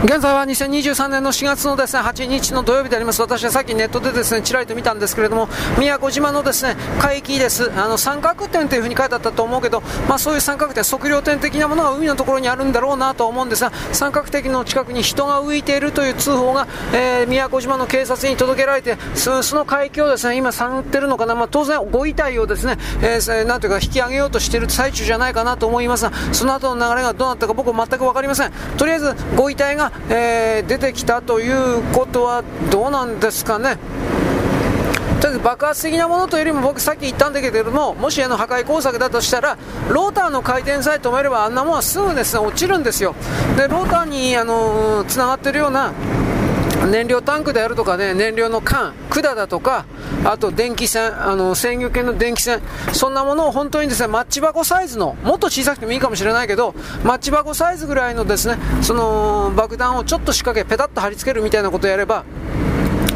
現在は2023年の4月のですね8日の土曜日であります。私はさっきネットでですねちらりと見たんですけれども、宮古島のですね海域です。あの三角点というふうに書いてあったと思うけど、まあそういう三角点、測量点的なものが海のところにあるんだろうなと思うんですが、三角点の近くに人が浮いているという通報が、えー、宮古島の警察に届けられて、その海域をですね今探ってるのかな、まあ当然ご遺体をですね、えー、なんというか引き上げようとしている最中じゃないかなと思いますが、その後の流れがどうなったか僕は全く分かりません。とりあえずご遺体がえー、出てきたということはどうなんですかね。とりあえず爆発的なものというよりも僕さっき言ったんだけれどももしあの破壊工作だとしたらローターの回転さえ止めればあんなものはすぐですね落ちるんですよでローターにあのつながってるような燃料タンクであるとかね、燃料の缶、管だとか、あと電気線、あの、制御系の電気線、そんなものを本当にですね、マッチ箱サイズの、もっと小さくてもいいかもしれないけど、マッチ箱サイズぐらいのですね、その爆弾をちょっと仕掛け、ペタッと貼り付けるみたいなことをやれば、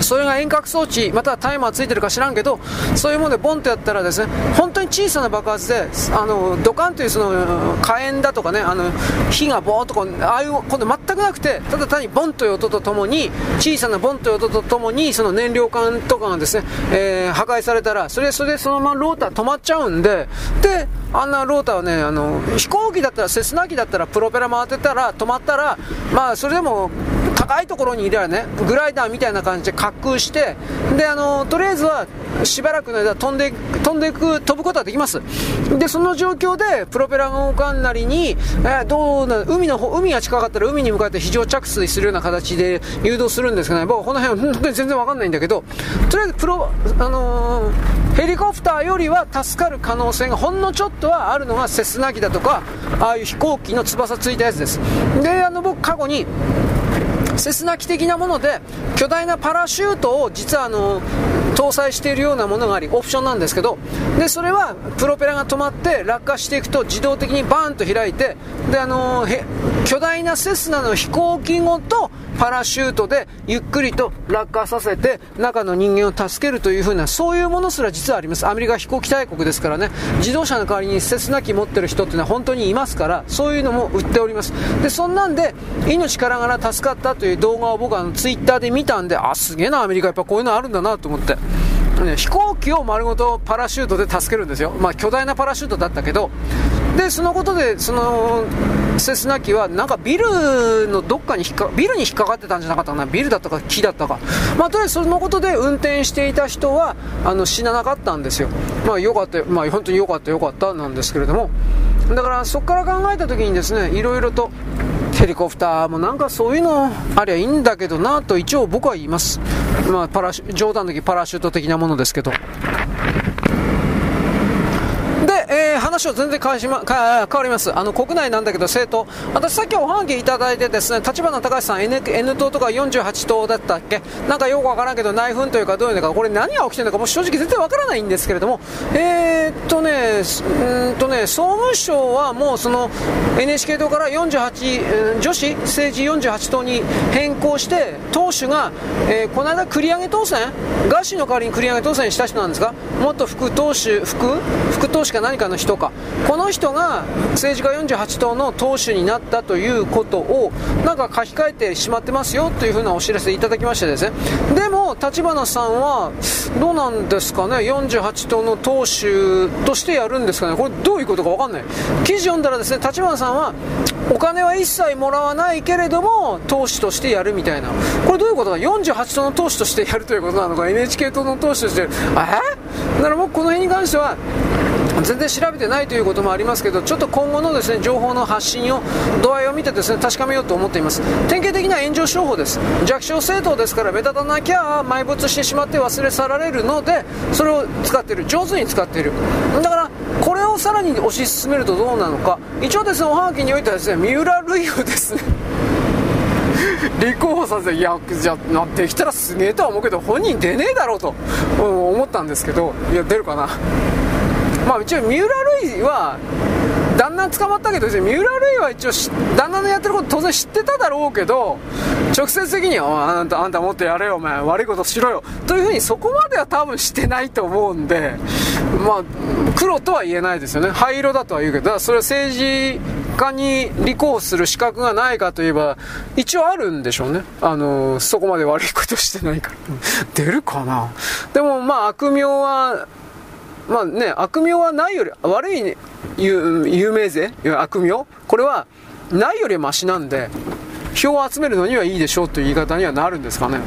それが遠隔装置、またはタイマーついてるか知らんけど、そういうものでボンとやったらですね、本当に小さな爆発で、あの、ドカンというその、火炎だとかね、あの、火がボーっとこう、ああいうこと全くなくて、ただ単にボンという音とともに、小さなボンという音とともに、その燃料管とかがですね、えー、破壊されたら、それ、それでそのままローター止まっちゃうんで、で、あんなローターはね、あの、飛行機だったら、セスナ機だったら、プロペラ回ってたら、止まったら、まあ、それでも、高いところにいればね、グライダーみたいな感じで滑空して、で、あの、とりあえずは、しばらくの間飛んで、飛んでいく、飛ぶことはできます。で、その状況で、プロペラが動かんなりに、えー、どうな、海の、海が近かったら海に向かって非常着水するような形で誘導するんですけどね、僕この辺は本当に全然わかんないんだけど、とりあえずプロ、あのー、ヘリコプターよりは助かる可能性がほんのちょっとはあるのがセスナ機だとか、ああいう飛行機の翼ついたやつです。で、あの、僕過去に、セスナ機的なもので巨大なパラシュートを実はあの搭載しているようなものがありオプションなんですけどでそれはプロペラが止まって落下していくと自動的にバーンと開いてであの巨大なセスナの飛行機ごとパラシュートでゆっくりと落下させて中の人間を助けるという風なそういうものすら実はあります。アメリカ飛行機大国ですからね。自動車の代わりにセスナ機持ってる人っていうのは本当にいますからそういうのも売っております。でそんなんで命からがら助かったという動画を僕はツイッターで見たんであすげえなアメリカやっぱこういうのあるんだなと思って、飛行機を丸ごとパラシュートで助けるんですよ、まあ、巨大なパラシュートだったけど、でそのことで、そのセスナ機はなんかビルのどっかに引っかビルに引っかかってたんじゃなかったかな、ビルだったか木だったか、まあ、とりあえずそのことで運転していた人はあの死ななかったんですよ、まあ、よかった、まあ、本当によかった、よかったなんですけれども、だからそこから考えたときにですねいろいろとヘリコプターもなんかそういうのありゃいいんだけどなと一応僕は言います。まあ、パラ冗談の時パラシュート的なものですけど。えー、話を全然変わし、ま、変わります。あの、国内なんだけど、政党。私さっきおはがきいただいてですね、立花隆さん、N, N 党とか48党だったっけ？なんかよくわからんけど、内紛というかどういうのか、これ何が起きてるのか、もう正直全然わからないんですけれども、えー、っとね、うんとね、総務省はもうその NHK 党から48、女子政治48党に変更して、党首が、えー、この間繰り上げ当選？ガッシーの代わりに繰り上げ当選した人なんですか元副党首、副副党首か何かの人か。この人が政治家48党の党首になったということをなんか書き換えてしまってますよというふうなお知らせいただきましてですね。でも立花さんはどうなんですかね？48党の党首としてやるんですかね？これどういうことか分かんない。記事読んだらですね立花さんはお金は一切もらわないけれども党首としてやるみたいな。これどういうことか48党の党首としてやるということなのか？NHK 党の党首としてえ？だから僕この辺に関しては全然調べてないということもありますけど、ちょっと今後のですね情報の発信を、度合いを見てですね確かめようと思っています。典型的な炎上商法です。弱小政党ですから目立たなきゃ埋没してしまって忘れ去られるので、それを使っている、上手に使っている。だから、これをさらに推し進めるとどうなのか、一応ですね、おはがきにおいてはですね、三浦瑠衣をですね、立候補させて、いや、じゃあ、できたらすげえとは思うけど、本人出ねえだろうと、思ったんですけど、いや、出るかな。まあ一応三浦瑠衣は旦那捕まったけど、三浦瑠衣は一応旦那のやってること当然知ってただろうけど直接的にはあんたあんたもっとやれよお前悪いことしろよ。というふうにそこまでは多分してないと思うんでまあ黒とは言えないですよね。灰色だとは言うけどそれは政治家に立候補する資格がないかといえば一応あるんでしょうね。あのそこまで悪いことしてないから。出るかな。でもまあ悪名はまあね、悪名はないより、悪い、ね、有名税？悪名？これはないよりマシなんで、票を集めるのにはいいでしょうという言い方にはなるんですかね。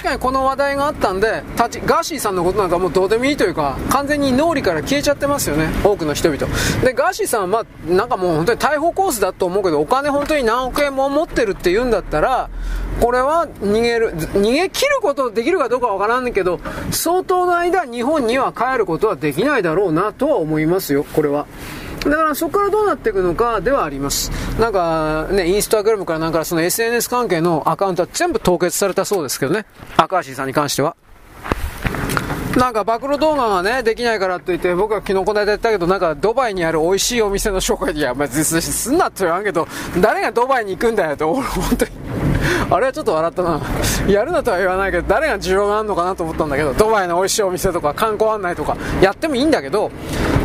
確かにこの話題があったんで、ガーシーさんのことなんかもうどうでもいいというか、完全に脳裏から消えちゃってますよね、多くの人々。で、ガーシーさんは、まあ、なんかもう本当に逮捕コースだと思うけど、お金本当に何億円も持ってるって言うんだったら、これは逃げる、逃げ切ることできるかどうかわからんけど、相当の間日本には帰ることはできないだろうなとは思いますよ、これは。だからそこからどうなっていくのかではあります。なんかね、インスタグラムからなんかその SNS 関係のアカウントは全部凍結されたそうですけどね。赤石さんに関しては。なんか暴露動画がね、できないからって言って、僕は昨日この間言ったけど、なんかドバイにある美味しいお店の紹介で、いや、まあ、すんなって言わんけど、誰がドバイに行くんだよと、俺本当に。あれはちょっと笑ったな。やるなとは言わないけど、誰が需要があるのかなと思ったんだけど、ドバイの美味しいお店とか観光案内とかやってもいいんだけど、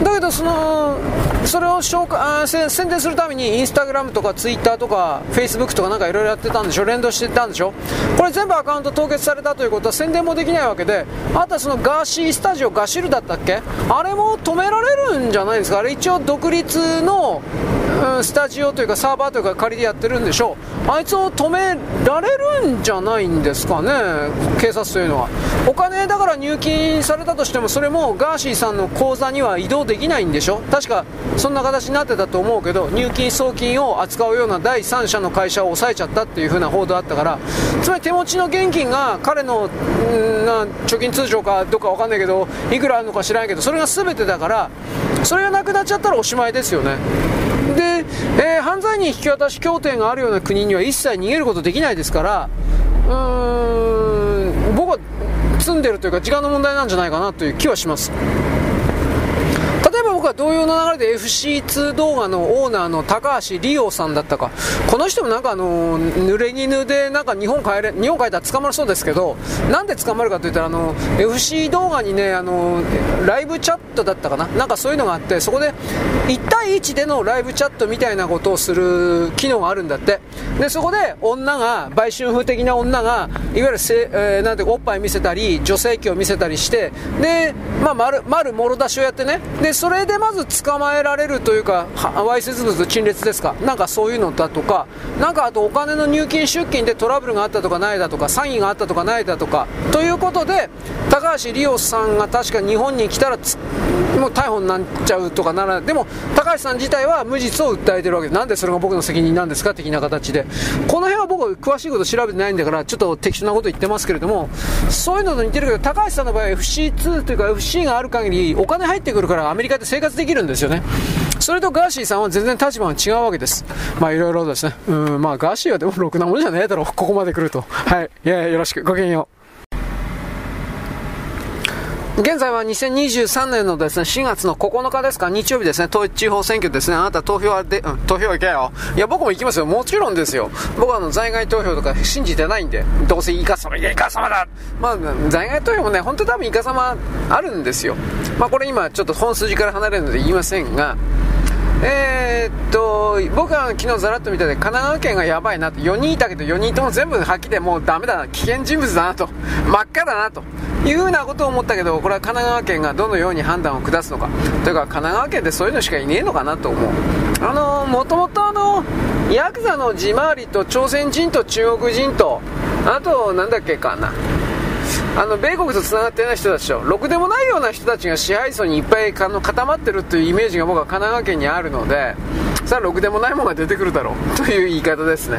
だけどその、それを紹介あ宣伝するためにインスタグラムとかツイッターとかフェイスブックとかなんかいろいろやってたんでしょ？連動してたんでしょ？これ全部アカウント凍結されたということは宣伝もできないわけであとはそのガーシースタジオガシルだったっけ？あれも止められるんじゃないですか？あれ一応独立のうん、スタジオというかサーバーというか仮でやってるんでしょう。あいつを止められるんじゃないんですかね？警察というのは。お金だから入金されたとしてもそれもガーシーさんの口座には移動でできないんでしょ？確かそんな形になってたと思うけど入金送金を扱うような第三者の会社を抑えちゃったっていう風な報道あったからつまり手持ちの現金が彼のな貯金通帳かどっか分かんないけどいくらあるのか知らないけどそれが全てだからそれがなくなっちゃったらおしまいですよね。で、えー、犯罪人引き渡し協定があるような国には一切逃げることできないですからうーん僕は積んでるというか時間の問題なんじゃないかなという気はします。僕は同様の流れで FC2 動画のオーナーの高橋理央さんだったか、この人もなんかあの、濡れ衣でなんか日本帰れ、日本帰ったら捕まるそうですけど、なんで捕まるかといったらあの、FC 動画にね、あの、ライブチャットだったかな？なんかそういうのがあって、そこで1対1でのライブチャットみたいなことをする機能があるんだって。で、そこで女が、売春風的な女が、いわゆるせ、えー、なんておっぱい見せたり、女性器を見せたりして、で、まあ、丸、丸もろ出しをやってね、で、それででまず捕まえられるというか、わいせつ物陳列ですか、なんかそういうのだとか、なんかあとお金の入金出金でトラブルがあったとかないだとか、詐欺があったとかないだとか、ということで、高橋理央さんが確か日本に来たらもう逮捕になっちゃうとかならでも高橋さん自体は無実を訴えてるわけでなんでそれが僕の責任なんですか？的な形でこの辺は僕詳しいこと調べてないんだからちょっと適当なこと言ってますけれどもそういうのと似てるけど高橋さんの場合は FC2 というか FC がある限りお金入ってくるからアメリカで生活できるんですよねそれとガーシーさんは全然立場が違うわけです。まあいろいろですね。うん、まあガーシーはでもろくなもんじゃねえだろ。ここまで来ると。はい。いやいや、よろしく。ごきげんよう。現在は2023年のですね、4月の9日ですか、日曜日ですね、統一地方選挙ですね、あなた投票はで、うん、投票行けよ。いや、僕も行きますよ。もちろんですよ。僕はあの、在外投票とか信じてないんで、どうせイカ様、いや、イカ様だまあ、在外投票もね、本当多分イカ様あるんですよ。まあ、これ今、ちょっと本筋から離れるので言いませんが、えー、っと、僕は昨日ざらっと見たで、神奈川県がやばいなと、4人いたけど、4人とも全部吐きでもうダメだな、危険人物だなと、真っ赤だなと。いうふうなことを思ったけど、これは神奈川県がどのように判断を下すのか、というか、神奈川県でそういうのしかいねえのかなと思う。あの、もともとあの、ヤクザの地回りと朝鮮人と中国人と、あと、なんだっけかな。あの米国とつながってない人たちとろくでもないような人たちが支配層にいっぱい固まってるというイメージが僕は神奈川県にあるのでさあろくでもないものが出てくるだろう という言い方ですね。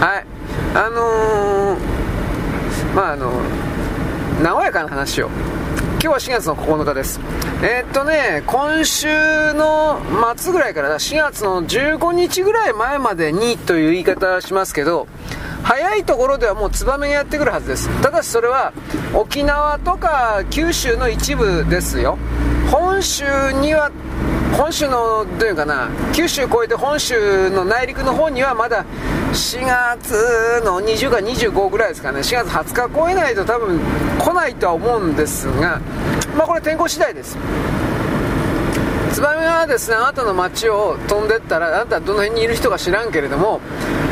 はい。あのー、まああの和やかな話を今日は4月の9日です。えー、っとね今週の末ぐらいから4月の15日ぐらい前までにという言い方しますけど早いところではもうツバメがやってくるはずです。ただしそれは沖縄とか九州の一部ですよ。本州には本州のどういうかな九州越えて本州の内陸の方にはまだ4月の20か25ぐらいですかね。4月20日超えないと多分来ないとは思うんですがまあこれ天候次第です。ツバメはですねあなたの街を飛んでったらあなたはどの辺にいる人か知らんけれども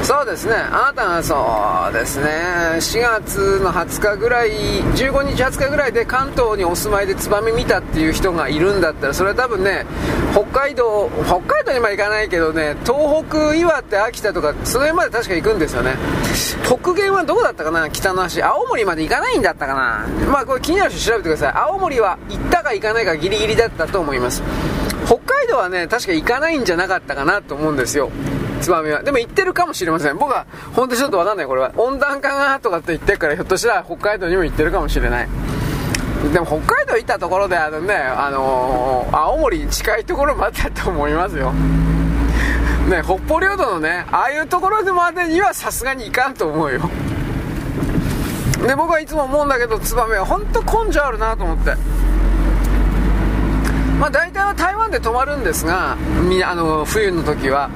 そうですね。あなたがそうですね。4月の20日ぐらい15日20日ぐらいで関東にお住まいでツバメ見たっていう人がいるんだったらそれは多分ね北海道北海道には行かないけどね東北岩手秋田とかその辺まで確か行くんですよね。北限はどこだったかな北の端青森まで行かないんだったかな。まあこれ気になる人調べてください。青森は行ったか行かないかギリギリだったと思います。北海道はね確か行かないんじゃなかったかなと思うんですよ。ツバメは。でも行ってるかもしれません。僕は、本当にちょっとわかんない、これは。温暖化がとかって言ってるから、ひょっとしたら北海道にも行ってるかもしれない。でも北海道行ったところで、あのね、あのー、青森に近いところまでだと思いますよ。ね、北方領土のね、ああいうところでまでにはさすがに行かんと思うよ。で、僕はいつも思うんだけど、ツバメは本当根性あるなと思って。まあ大体は台湾で泊まるんですが、みあの冬の時は。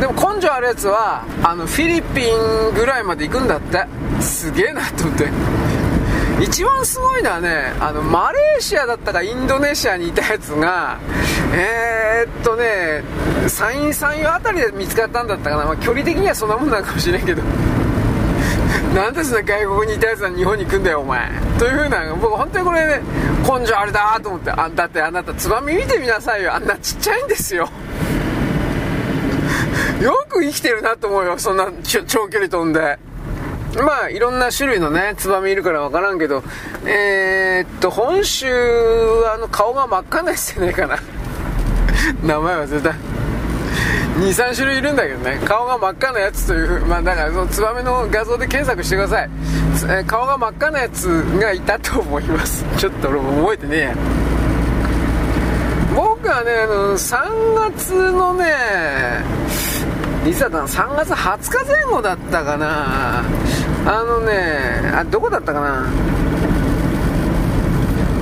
でも根性あるやつはあのフィリピンぐらいまで行くんだって。すげえなと思って。一番すごいのはねあのマレーシアだったかインドネシアにいたやつがえー、っとね山陰山陽あたりで見つかったんだったかな、まあ、距離的にはそんなもんなのかもしれんけど。なんでそんな外国にいたやつは日本に行くんだよお前。というふうな僕本当にこれね根性あれだと思って。あだってあなたつばみ見てみなさいよ。あんなちっちゃいんですよ。よく生きてるなと思うよそんな長距離飛んで。まあいろんな種類のねツバメいるから分からんけど。えー、っと本州はあの顔が真っ赤なやつじゃないかな。名前忘れた。23種類いるんだけどね。顔が真っ赤なやつというまあだからそのツバメの画像で検索してください、え、顔が真っ赤なやつがいたと思います。ちょっと俺も覚えてねえや。僕はねあの3月のね実は3月20日前後だったかな。あのねあどこだったかな。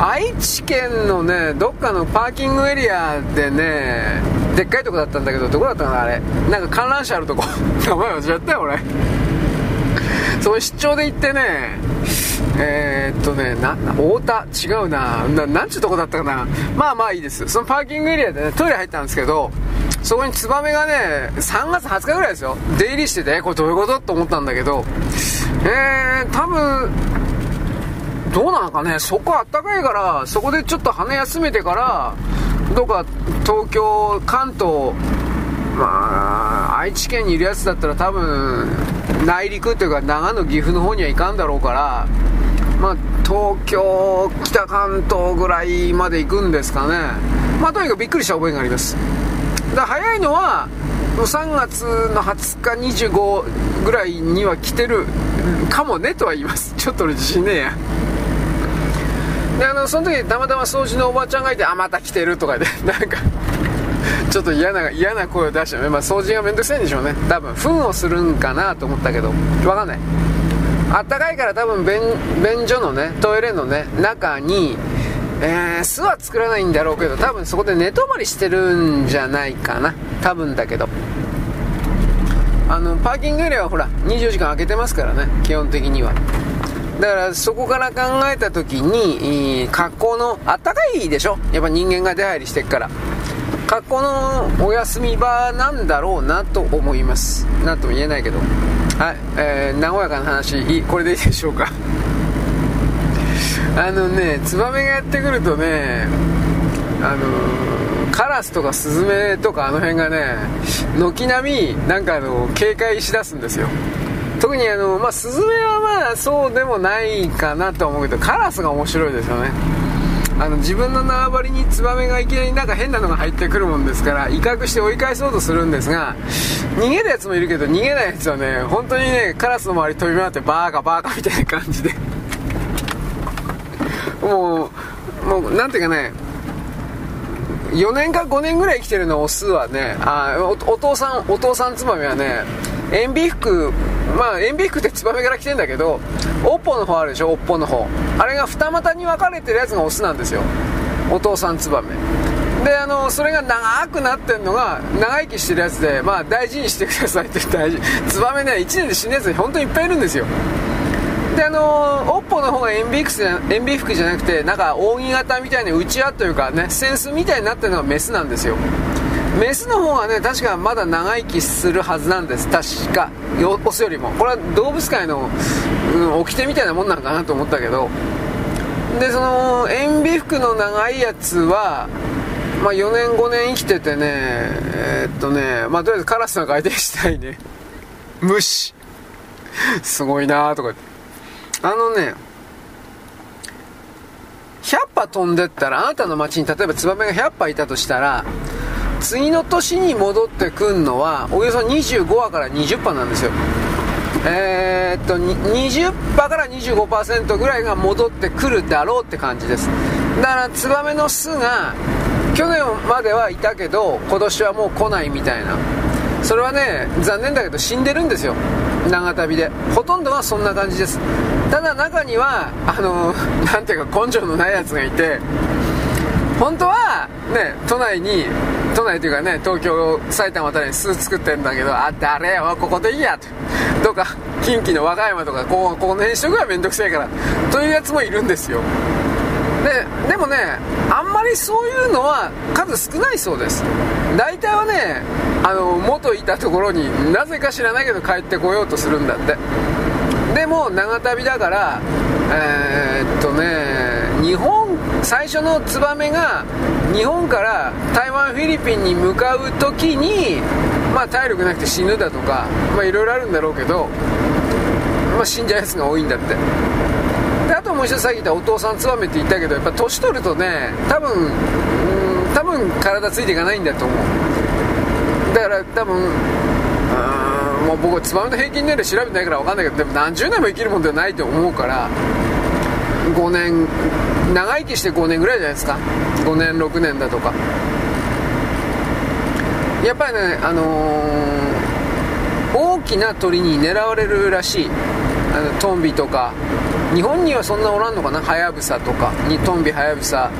愛知県のねどっかのパーキングエリアでねでっかいとこだったんだけどどこだったかなあれ。なんか観覧車あるとこ。名前忘れちゃったよ俺。その出張で行ってねえー、っとねな太田？違うな。ななんちゅうとこだったかな。まあまあいいです。そのパーキングエリアでねトイレ入ったんですけどそこにツバメがね3月20日ぐらいですよ。出入りしててこれどういうことと思ったんだけど。えー、多分どうなのかね。そこあったかいからそこでちょっと羽休めてからどっか東京関東まあ愛知県にいるやつだったら多分内陸というか長野岐阜の方には行かんだろうからまあ東京北関東ぐらいまで行くんですかね。まあとにかくびっくりした覚えがあります。だ早いのは3月の20日25ぐらいには来てるかもねとは言います。ちょっと俺自信ねえや。であのその時たまたま掃除のおばちゃんがいてあまた来てるとかで なんかちょっと嫌な嫌な声を出して、まあ、掃除がめんどくさいんでしょうね。多分糞をするんかなと思ったけど。分かんない。あったかいから多分便便所のねトイレのね中にえー、巣は作らないんだろうけど多分そこで寝泊まりしてるんじゃないかな。多分だけど。あのパーキングエリアはほら24時間開けてますからね基本的には。だからそこから考えた時に、格好のあったかいでしょ？やっぱ人間が出入りしてっから。格好のお休み場なんだろうなと思います。何とも言えないけど。はい、えー、和やかな話これでいいでしょうか。あのねツバメがやってくるとねあのカラスとかスズメとかあの辺がね軒並みなんかあの警戒しだすんですよ。特にあの、まあ、スズメはまあそうでもないかなと思うけどカラスが面白いですよね。あの自分の縄張りにツバメがいきなりなんか変なのが入ってくるもんですから威嚇して追い返そうとするんですが逃げるやつもいるけど逃げないやつはね本当にねカラスの周り飛び回ってバーカバーカみたいな感じで。もうもうなんていうかね4年か5年ぐらい生きてるのオスはねあおお父さんお父さんツバメはね塩ビ服まあ塩ビ服ってツバメから来てんだけど尾っぽの方あるでしょ尾っぽの方。あれが二股に分かれてるやつがオスなんですよ。お父さんツバメであのそれが長くなってるのが長生きしてるやつでまあ大事にしてくださいって大事。ツバメね1年で死ぬやつ本当にいっぱいいるんですよ。であのー、オッポの方が塩ビ服塩ビ服じゃなくてなんか扇形みたいに内輪というかね扇子みたいになってるのがメスなんですよ。メスの方がね確かまだ長生きするはずなんです。確か。オスよりも。これは動物界の、うん、掟みたいなもんなんかなと思ったけど。でその塩ビ服の長いやつはまあ、4年5年生きててねえー、っとねまあとりあえずカラスなんか相手したいね。虫すごいなとか言って。あのね100羽飛んでったらあなたの町に例えばツバメが100羽いたとしたら次の年に戻ってくんのはおよそ25羽から20羽なんですよ。えー、っと20羽から25%ぐらいが戻ってくるだろうって感じです。だからツバメの巣が去年まではいたけど今年はもう来ないみたいな。それはね残念だけど死んでるんですよ。長旅で。ほとんどはそんな感じです。ただ中にはあの何ていうか根性のないやつがいて本当はね都内に都内というかね東京埼玉あたりに巣作ってんだけどあ誰よここでいいやと。どうか近畿の和歌山とかこうこの辺にしとくはめんどくせえからというやつもいるんですよ。ででもねあんまりそういうのは数少ないそうです。大体はねあの元いたところになぜか知らないけど帰ってこようとするんだって。でも長旅だからえー、っとね日本最初のツバメが日本から台湾フィリピンに向かう時にまあ体力なくて死ぬだとかまあいろいろあるんだろうけどまあ死んじゃうやつが多いんだって。あともう一つさっき言ったお父さんツバメって言ったけどやっぱ年取るとね多分うん多分体ついていかないんだと思う。だから多分もう僕はツバメの平均年齢調べてないから分かんないけどでも何十年も生きるもんではないと思うから5年長生きして5年ぐらいじゃないですか。5年6年だとか。やっぱりねあのー、大きな鳥に狙われるらしい。あのトンビとか。日本にはそんなおらんのかな？ハヤブサとか。にトンビハヤブサ。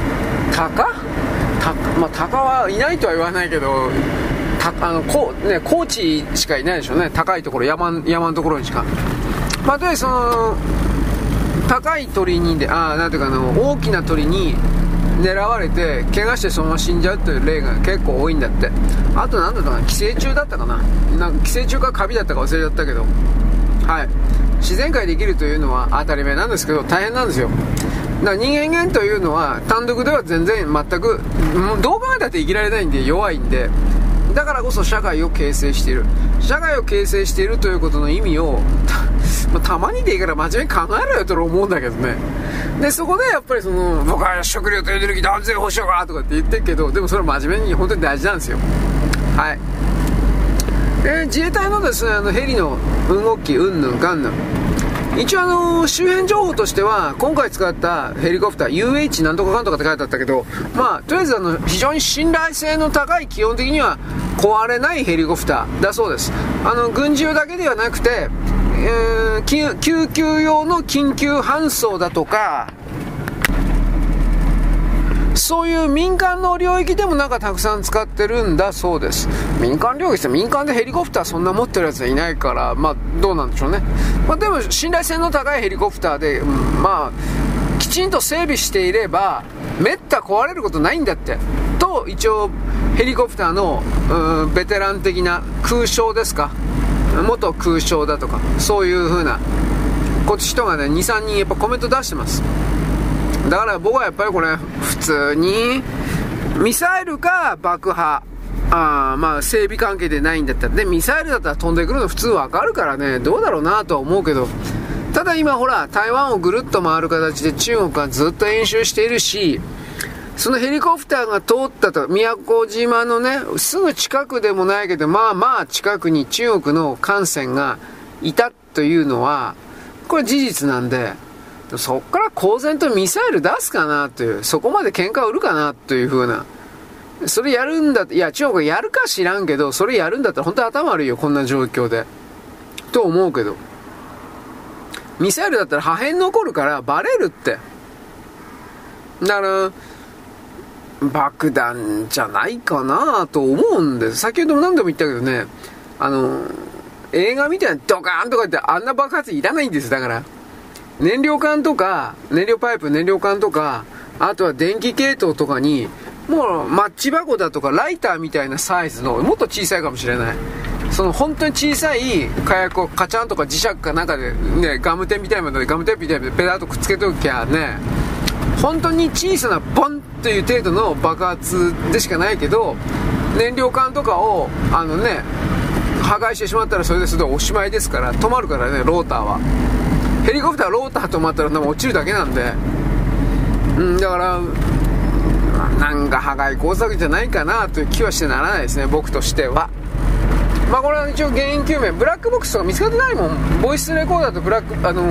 タカ？タまあタカはいないとは言わないけどたあのこね高知しかいないでしょうね。高いところ山山のところにしか。まあとりあえずその高い鳥にであなんていうかの大きな鳥に狙われて怪我してそのまま死んじゃうという例が結構多いんだって。あと何だったかな？寄生虫だったかな？なんか寄生虫かカビだったか忘れちゃったけど。はい。自然界で生きるというのは当たり前なんですけど大変なんですよ。だから人間間というのは単独では全然全くどう考えたって生きられないんで弱いんでだからこそ社会を形成している。社会を形成しているということの意味をた, またまにでいいから真面目に考えろよと思うんだけどね。でそこでやっぱりその僕は食料とエネルギーと安全保障かとかって言ってるけどでもそれは真面目に本当に大事なんですよ。はい。えー、自衛隊のですねあのヘリの動きうんぬんかんぬん。一応あの周辺情報としては今回使ったヘリコプター UH なんとかかんとかって書いてあったけどまあとりあえずあの非常に信頼性の高い基本的には壊れないヘリコプターだそうです。あの軍事用だけではなくて、えー、救急用の緊急搬送だとかそういう民間の領域でもなんかたくさん使ってるんだそうです。民間領域って民間でヘリコプターそんな持ってるやつはいないから、まあどうなんでしょうね。まあでも信頼性の高いヘリコプターで、うんまあ、きちんと整備していれば、めった壊れることないんだって。と、一応、ヘリコプターの、うん、ベテラン的な空将ですか。元空将だとか、そういう風な、こっち人がね、2、3人やっぱコメント出してます。だから僕はやっぱりこれ、通に、ミサイルか爆破。あまあ、整備関係でないんだったら、で、ミサイルだったら飛んでくるの普通わかるからね、どうだろうなとは思うけど、ただ今ほら、台湾をぐるっと回る形で中国がずっと演習しているし、そのヘリコプターが通ったと、宮古島のね、すぐ近くでもないけど、まあまあ近くに中国の艦船がいたというのは、これ事実なんで、そっから公然とミサイル出すかなという、そこまで喧嘩売るかなという風な。それやるんだって、いや、中国やるか知らんけど、それやるんだったら本当に頭悪いよ、こんな状況で。と思うけど。ミサイルだったら破片残るからバレるって。だから、爆弾じゃないかなと思うんです。先ほども何度も言ったけどね、あの、映画みたいなドカーンとかってあんな爆発いらないんですだから。燃料管とか、燃料パイプ、燃料管とか、あとは電気系統とかに、もうマッチ箱だとかライターみたいなサイズの、もっと小さいかもしれない。その本当に小さい火薬をカチャンとか磁石かなんかでね、ガムテンみたいなのでガムテープみたいなのでペダッとくっつけときゃね、本当に小さなボンという程度の爆発でしかないけど、燃料管とかを、あのね、破壊してしまったらそれでそれでおしまいですから、止まるからね、ローターは。ヘリコプターローター止まったら落ちるだけなんで、うん、だから、なんか破壊工作じゃないかなという気はしてならないですね、僕としては。まあこれは一応原因究明、ブラックボックスとか見つかってないもん。ボイスレコーダーとブラック、あの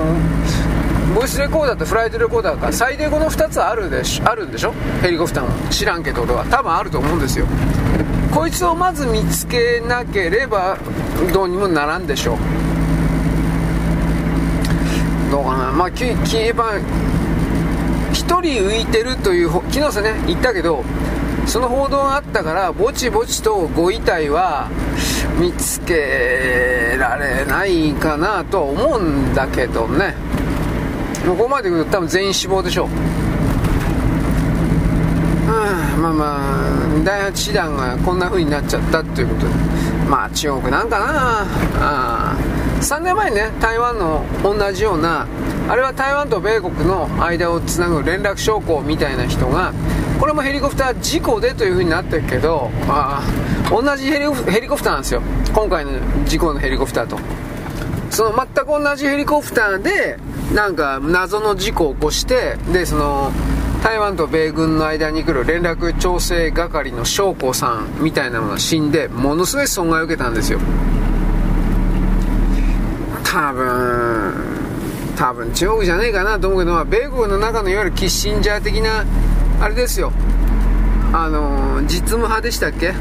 ボイスレコーダーとフライトレコーダーが最低この2つあるでしあるんでしょ？ヘリコプターも。知らんけど俺は。多分あると思うんですよ。こいつをまず見つけなければどうにもならんでしょう。どうかな。まあ消えば1人浮いてるという昨日さね言ったけどその報道があったからぼちぼちとご遺体は見つけられないかなとは思うんだけどね。ここまで言うと多分全員死亡でしょう。まあまあ第8師団がこんな風になっちゃったっていうことで。まあ中国なんかな。あ3年前にね台湾の同じようなあれは台湾と米国の間をつなぐ連絡証拠みたいな人がこれもヘリコプター事故でという風になってるけどあ同じヘリコプターなんですよ。今回の事故のヘリコプターと。その全く同じヘリコプターでなんか謎の事故を起こしてでその台湾と米軍の間に来る連絡調整係の将校さんみたいなのが死んでものすごい損害を受けたんですよ。多分多分中国じゃねえかなと思うけど、米国の中のいわゆるキッシンジャー的なあれですよ。あの実務派でしたっけ？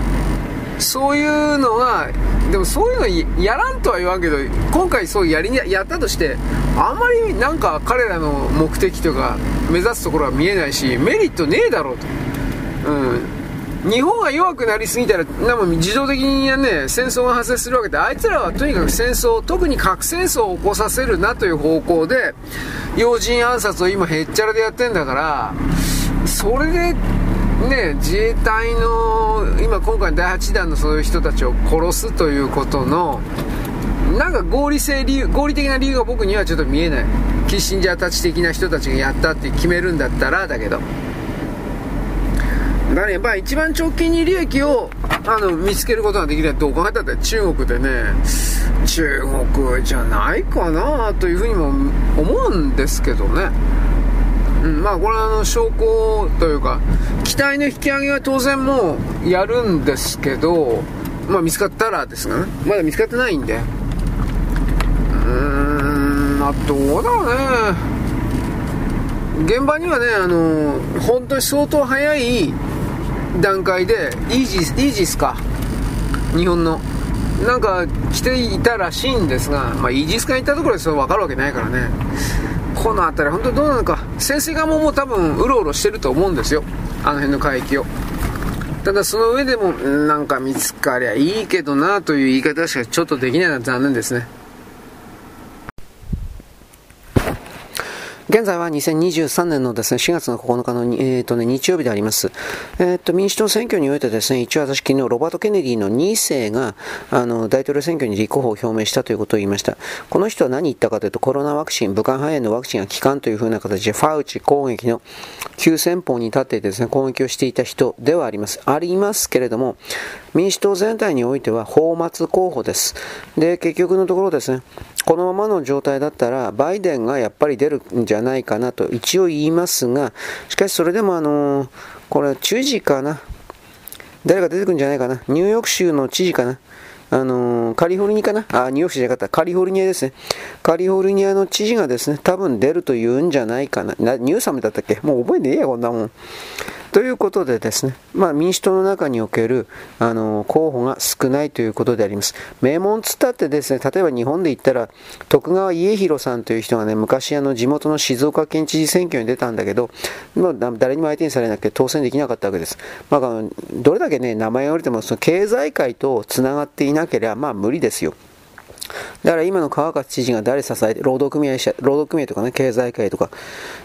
そういうのがでもそういうのやらんとは言わんけど今回そうやりやったとしてあんまりなんか彼らの目的とか目指すところは見えないしメリットねえだろうと。うん。日本が弱くなりすぎたらなも自動的にね戦争が発生するわけであいつらはとにかく戦争特に核戦争を起こさせるなという方向で要人暗殺を今へっちゃらでやってんだからそれでね、自衛隊の今今回第8弾のそういう人たちを殺すということのなんか合理性理由合理的な理由が僕にはちょっと見えない。キッシンジャーたち的な人たちがやったって決めるんだったらだけど。だからやっぱ一番直近に利益をあの見つけることができるのはどう考えたって中国でね中国じゃないかなというふうにも思うんですけどね。うん、まあこれはあの証拠というか機体の引き上げは当然もうやるんですけどまあ見つかったらですがね。まだ見つかってないんで。うーんまあどうだろうね。現場にはねあの本当に相当早い段階でイージスイージスか。日本の。なんか来ていたらしいんですが、まあ、イージス艦行ったところでそれ分かるわけないからね。この辺り本当にどうなのか。潜水艦ももう多分うろうろしてると思うんですよ。あの辺の海域を。ただその上でもなんか見つかりゃいいけどなという言い方しかちょっとできないのは残念ですね。現在は2023年のですね、4月の9日の、えーとね、日曜日であります。えーと、民主党選挙においてですね、一応私昨日ロバート・ケネディの2世があの大統領選挙に立候補を表明したということを言いました。この人は何言ったかというと、コロナワクチン、武漢肺炎のワクチンが効かんというふうな形で、ファウチ攻撃の急先鋒に立っていてですね、攻撃をしていた人ではあります。ありますけれども、民主党全体においては泡沫候補です。で、結局のところですね、このままの状態だったら、バイデンがやっぱり出るんじゃないかなと一応言いますが、しかしそれでもあの、これ、知事かな。誰が出てくるんじゃないかな。ニューヨーク州の知事かな。あのー、カリフォルニアかなあ、ニューヨークじゃなかった。カリフォルニアですね。カリフォルニアの知事がですね、多分出ると言うんじゃないかな。なニューサムだったっけ？もう覚えてねえや、こんなもん。ということでですね、まあ、民主党の中におけるあの候補が少ないということであります。名門つったってですね、例えば日本で言ったら、徳川家広さんという人がね、昔あの地元の静岡県知事選挙に出たんだけど、まあ、誰にも相手にされなくて当選できなかったわけです。まあ、どれだけね、名前が降りてもその経済界とつながっていなければ、まあ無理ですよ。だから今の川勝知事が誰支えて、労働組合者、労働組合とかね、経済界とか、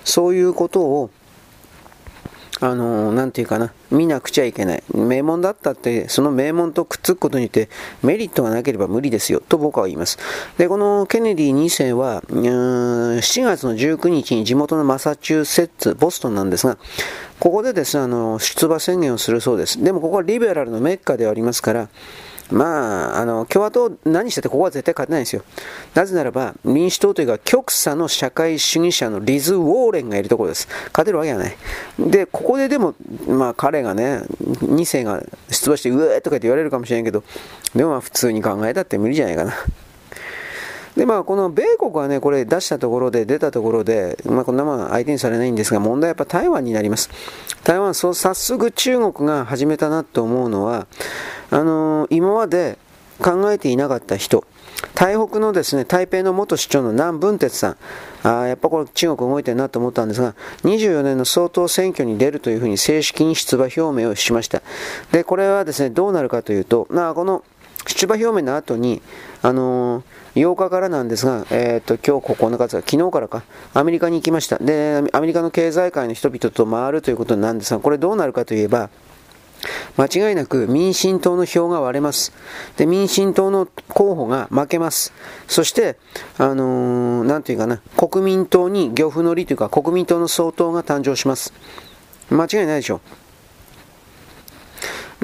そういうことをあのなんていうかな、見なくちゃいけない。名門だったって、その名門とくっつくことによってメリットがなければ無理ですよ、と僕は言います。で、このケネディ2世は、7月の19日に地元のマサチューセッツ、ボストンなんですが、ここでですね、あの、出馬宣言をするそうです。でもここはリベラルのメッカではありますから、まあ、あの、共和党何しててここは絶対勝てないんですよ。なぜならば、民主党というか極左の社会主義者のリズ・ウォーレンがいるところです。勝てるわけがない。で、ここででも、まあ彼がね、2世が出馬して、うえーとかって言われるかもしれないけど、でもまあ普通に考えたって無理じゃないかな。で、まあ、この米国はね、これ出したところで、出たところで、まあ、こんなまあ相手にされないんですが、問題はやっぱ台湾になります。台湾、そう、早速中国が始めたなと思うのは、あのー、今まで考えていなかった人、台北のですね、台北の元市長の南文哲さん、あやっぱこれ中国動いてるなと思ったんですが、24年の総統選挙に出るというふうに正式に出馬表明をしました。で、これはですね、どうなるかというと、まあ、この出馬表明の後に、あのー、8日からなんですが、えー、と今日9日昨日からか、アメリカに行きました。で、アメリカの経済界の人々と回るということなんですが、これどうなるかといえば、間違いなく民進党の票が割れます。で、民進党の候補が負けます。そして、あのー、なんていうかな、国民党に漁夫の利というか、国民党の総統が誕生します。間違いないでしょう。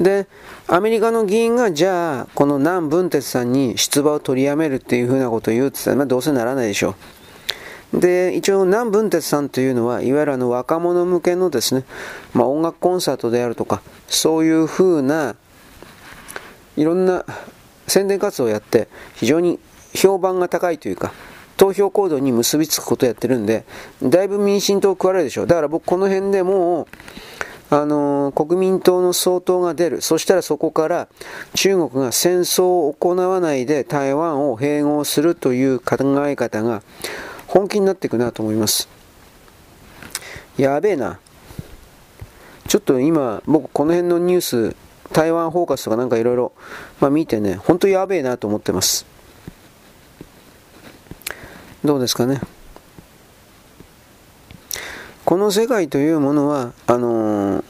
で、アメリカの議員がじゃあ、この南文哲さんに出馬を取りやめるっていうふうなことを言うって言ったら、ま、どうせならないでしょう。で、一応南文哲さんというのは、いわゆるあの若者向けのですね、まあ、音楽コンサートであるとか、そういうふうな、いろんな宣伝活動をやって、非常に評判が高いというか、投票行動に結びつくことをやってるんで、だいぶ民進党食われるでしょう。だから僕この辺でもう、あの国民党の総統が出る、そしたらそこから中国が戦争を行わないで台湾を併合するという考え方が本気になっていくなと思います。やべえな。ちょっと今、僕この辺のニュース、台湾フォーカスとかなんかいろいろ見てね、本当やべえなと思ってます。どうですかね。この世界というものは、あのー、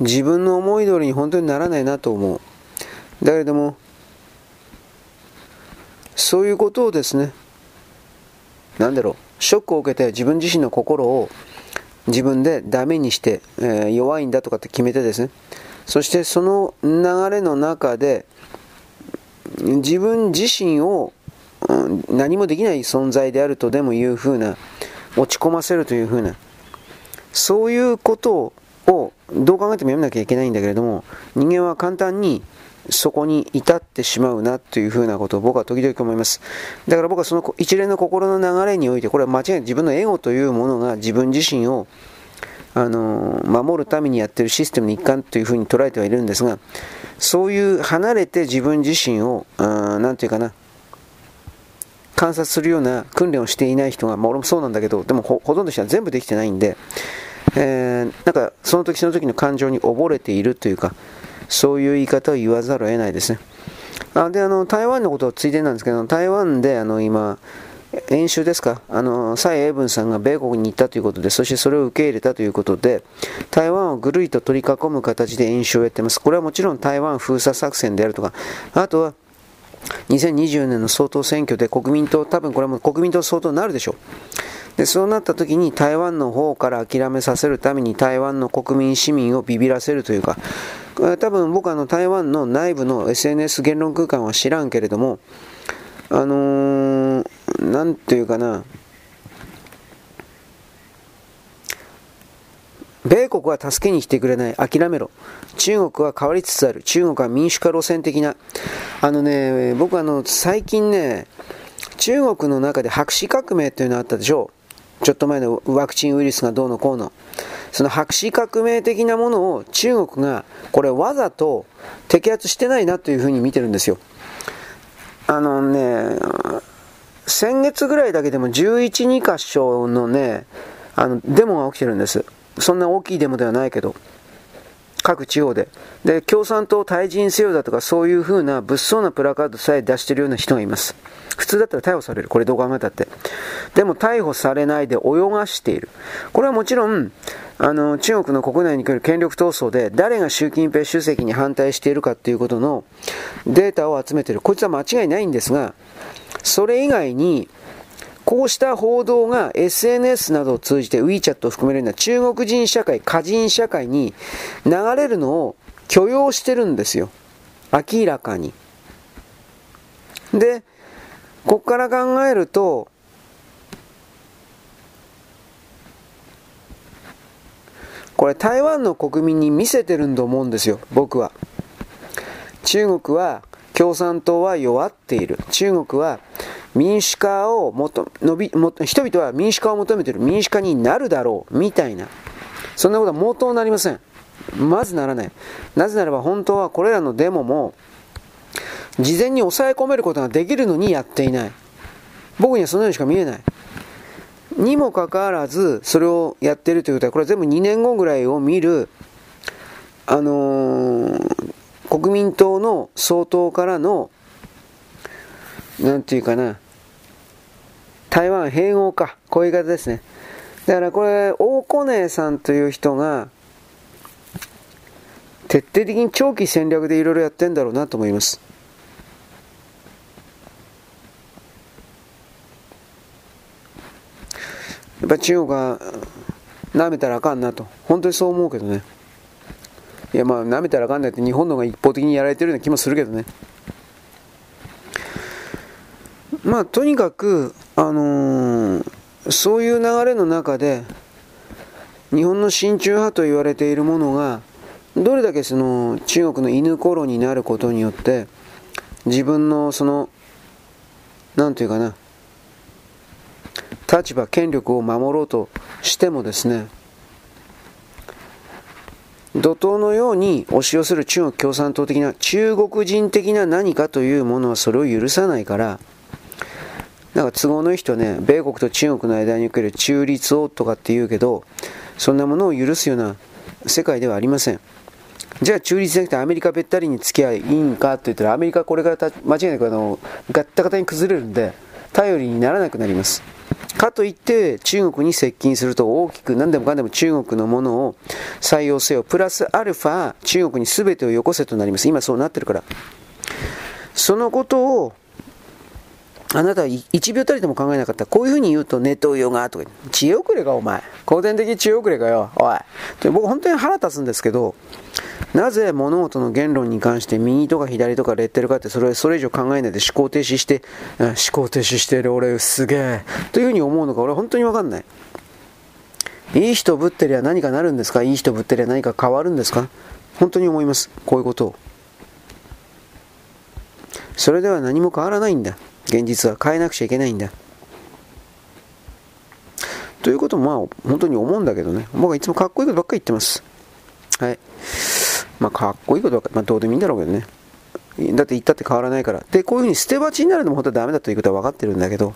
自分の思い通りに本当にならないなと思う。だけども、そういうことをですね、なんだろう、ショックを受けて自分自身の心を自分でダメにして、えー、弱いんだとかって決めてですね、そしてその流れの中で自分自身を、何もできない存在であるとでもいうふうな落ち込ませるというふうなそういうことをどう考えてもやめなきゃいけないんだけれども人間は簡単にそこに至ってしまうなというふうなことを僕は時々思います。だから僕はその一連の心の流れにおいて、これは間違いない自分のエゴというものが自分自身をあの守るためにやってるシステムの一環というふうに捉えてはいるんですが、そういう離れて自分自身を、何て言うかな、観察するような訓練をしていない人が、まあ、俺もそうなんだけど、でもほとんどの人は全部できてないんで、えー、なんかその時その時の感情に溺れているというか、そういう言い方を言わざるを得ないですね。あであの台湾のことをついでなんですけど、台湾であの今、演習ですか、あの蔡英文さんが米国に行ったということで、そしてそれを受け入れたということで、台湾をぐるりと取り囲む形で演習をやってます。これはもちろん台湾封鎖作戦であるとか、あとは2020年の総統選挙で国民党、多分これも国民党総統になるでしょう。でそうなった時に台湾の方から諦めさせるために台湾の国民市民をビビらせるというか多分僕あの台湾の内部の SNS 言論空間は知らんけれどもあのー、なんていうかな米国は助けに来てくれない。諦めろ。中国は変わりつつある。中国は民主化路線的な。あのね、僕あの、最近ね、中国の中で白紙革命っていうのがあったでしょう。ちょっと前のワクチンウイルスがどうのこうの。その白紙革命的なものを中国が、これわざと摘発してないなというふうに見てるんですよ。あのね、先月ぐらいだけでも11、2箇所のね、あの、デモが起きてるんです。そんな大きいデモではないけど、各地方で。で、共産党退陣せよだとか、そういう風な物騒なプラカードさえ出してるような人がいます。普通だったら逮捕される。これどう考えたって。でも逮捕されないで泳がしている。これはもちろん、あの、中国の国内に来る権力闘争で、誰が習近平主席に反対しているかっていうことのデータを集めている。こいつは間違いないんですが、それ以外に、こうした報道が SNS などを通じて WeChat を含めるような中国人社会、華人社会に流れるのを許容してるんですよ。明らかに。で、ここから考えると、これ台湾の国民に見せてるんと思うんですよ、僕は。中国は、共産党は弱っている。中国は民主化を求のびも人々は民主化を求めている民主化になるだろうみたいなそんなことは毛頭なりませんまずならないなぜならば本当はこれらのデモも事前に抑え込めることができるのにやっていない。僕にはそのようにしか見えない。にもかかわらず、それをやっているということは、これは全部2年後ぐらいを見る、あのー、国民党の総統からの、なんていうかな、台湾併合か、こういう言い方ですね。だからこれ、大小根さんという人が、徹底的に長期戦略でいろいろやってんだろうなと思います。やっぱ中国は舐めたらあかんなと。本当にそう思うけどね。いやまあ舐めたらあかんないって日本の方が一方的にやられてるような気もするけどね。まあとにかく、あのー、そういう流れの中で日本の親中派と言われているものがどれだけその中国の犬頃になることによって自分のその何て言うかな立場、権力を守ろうとしてもですね、怒涛のように押し寄せる中国共産党的な中国人的な何かというものはそれを許さないから、なんか都合のいい人はね、米国と中国の間における中立をとかって言うけど、そんなものを許すような世界ではありません。じゃあ中立じゃなくてアメリカべったりに付き合いいいんかって言ったらアメリカこれから間違いなくあのガッタガタに崩れるんで頼りにならなくなります。かといって中国に接近すると大きく何でもかんでも中国のものを採用せよ。プラスアルファ中国に全てをよこせとなります。今そうなってるから。そのことをあなたは1秒たりでも考えなかった。こういうふうに言うとネトウヨがとか、知恵遅れかお前。後天的知恵遅れかよ。おい。で僕本当に腹立つんですけど、なぜ物事の言論に関して右とか左とかレッテルかってそれそれ以上考えないで思考停止して、思考停止してる俺すげえというふうに思うのか俺本当にわかんない。いい人ぶってりゃ何かなるんですか？いい人ぶってりゃ何か変わるんですか？本当に思います。こういうことを。それでは何も変わらないんだ。現実は変えなくちゃいけないんだ。ということもまあ本当に思うんだけどね。僕はいつもかっこいいことばっかり言ってます。はい。まあ、かっこいいことは、まあ、どうでもいいんだろうけどね。だって言ったって変わらないから。で、こういうふうに捨て鉢になるのも本当はダメだということは分かってるんだけど。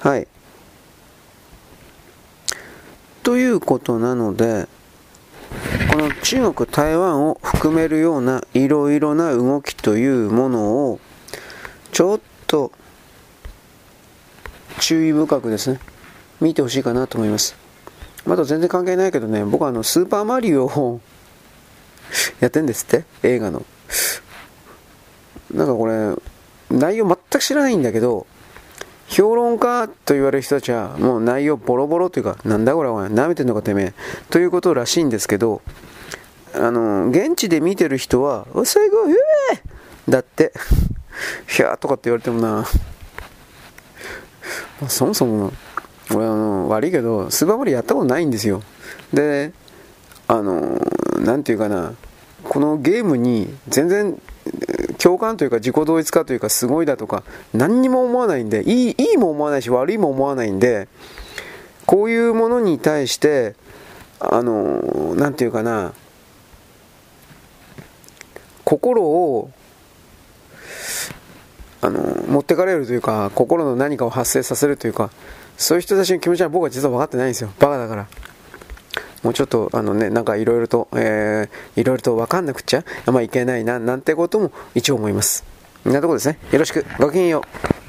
はい。ということなので、この中国、台湾を含めるようないろいろな動きというものを、ちょっと注意深くですね、見てほしいかなと思います。まだ全然関係ないけどね、僕はあの、スーパーマリオを やってんですって映画の。なんかこれ、内容全く知らないんだけど、評論家と言われる人たちは、もう内容ボロボロというか、なんだこれお前、舐めてんのかてめえ、ということらしいんですけど、あの、現地で見てる人は、お、最後、えー、だって、ひゃーとかって言われてもな、まあ、そもそも、俺あの、悪いけど、スーパーマリオやったことないんですよ。で、あの、なんていうかな、このゲームに全然共感というか自己同一化というかすごいだとか何にも思わないんでいいいいも思わないし悪いも思わないんでこういうものに対してあの何て言うかな。心をあの持ってかれるというか心の何かを発生させるというかそういう人たちの気持ちは僕は実は分かってないんですよバカだからもうちょっと、あのね、なんかいろいろと、えー、いろいろと分かんなくちゃ、まあいけないな、なんてことも一応思います。んなとこですね。よろしく。ごきげんよう。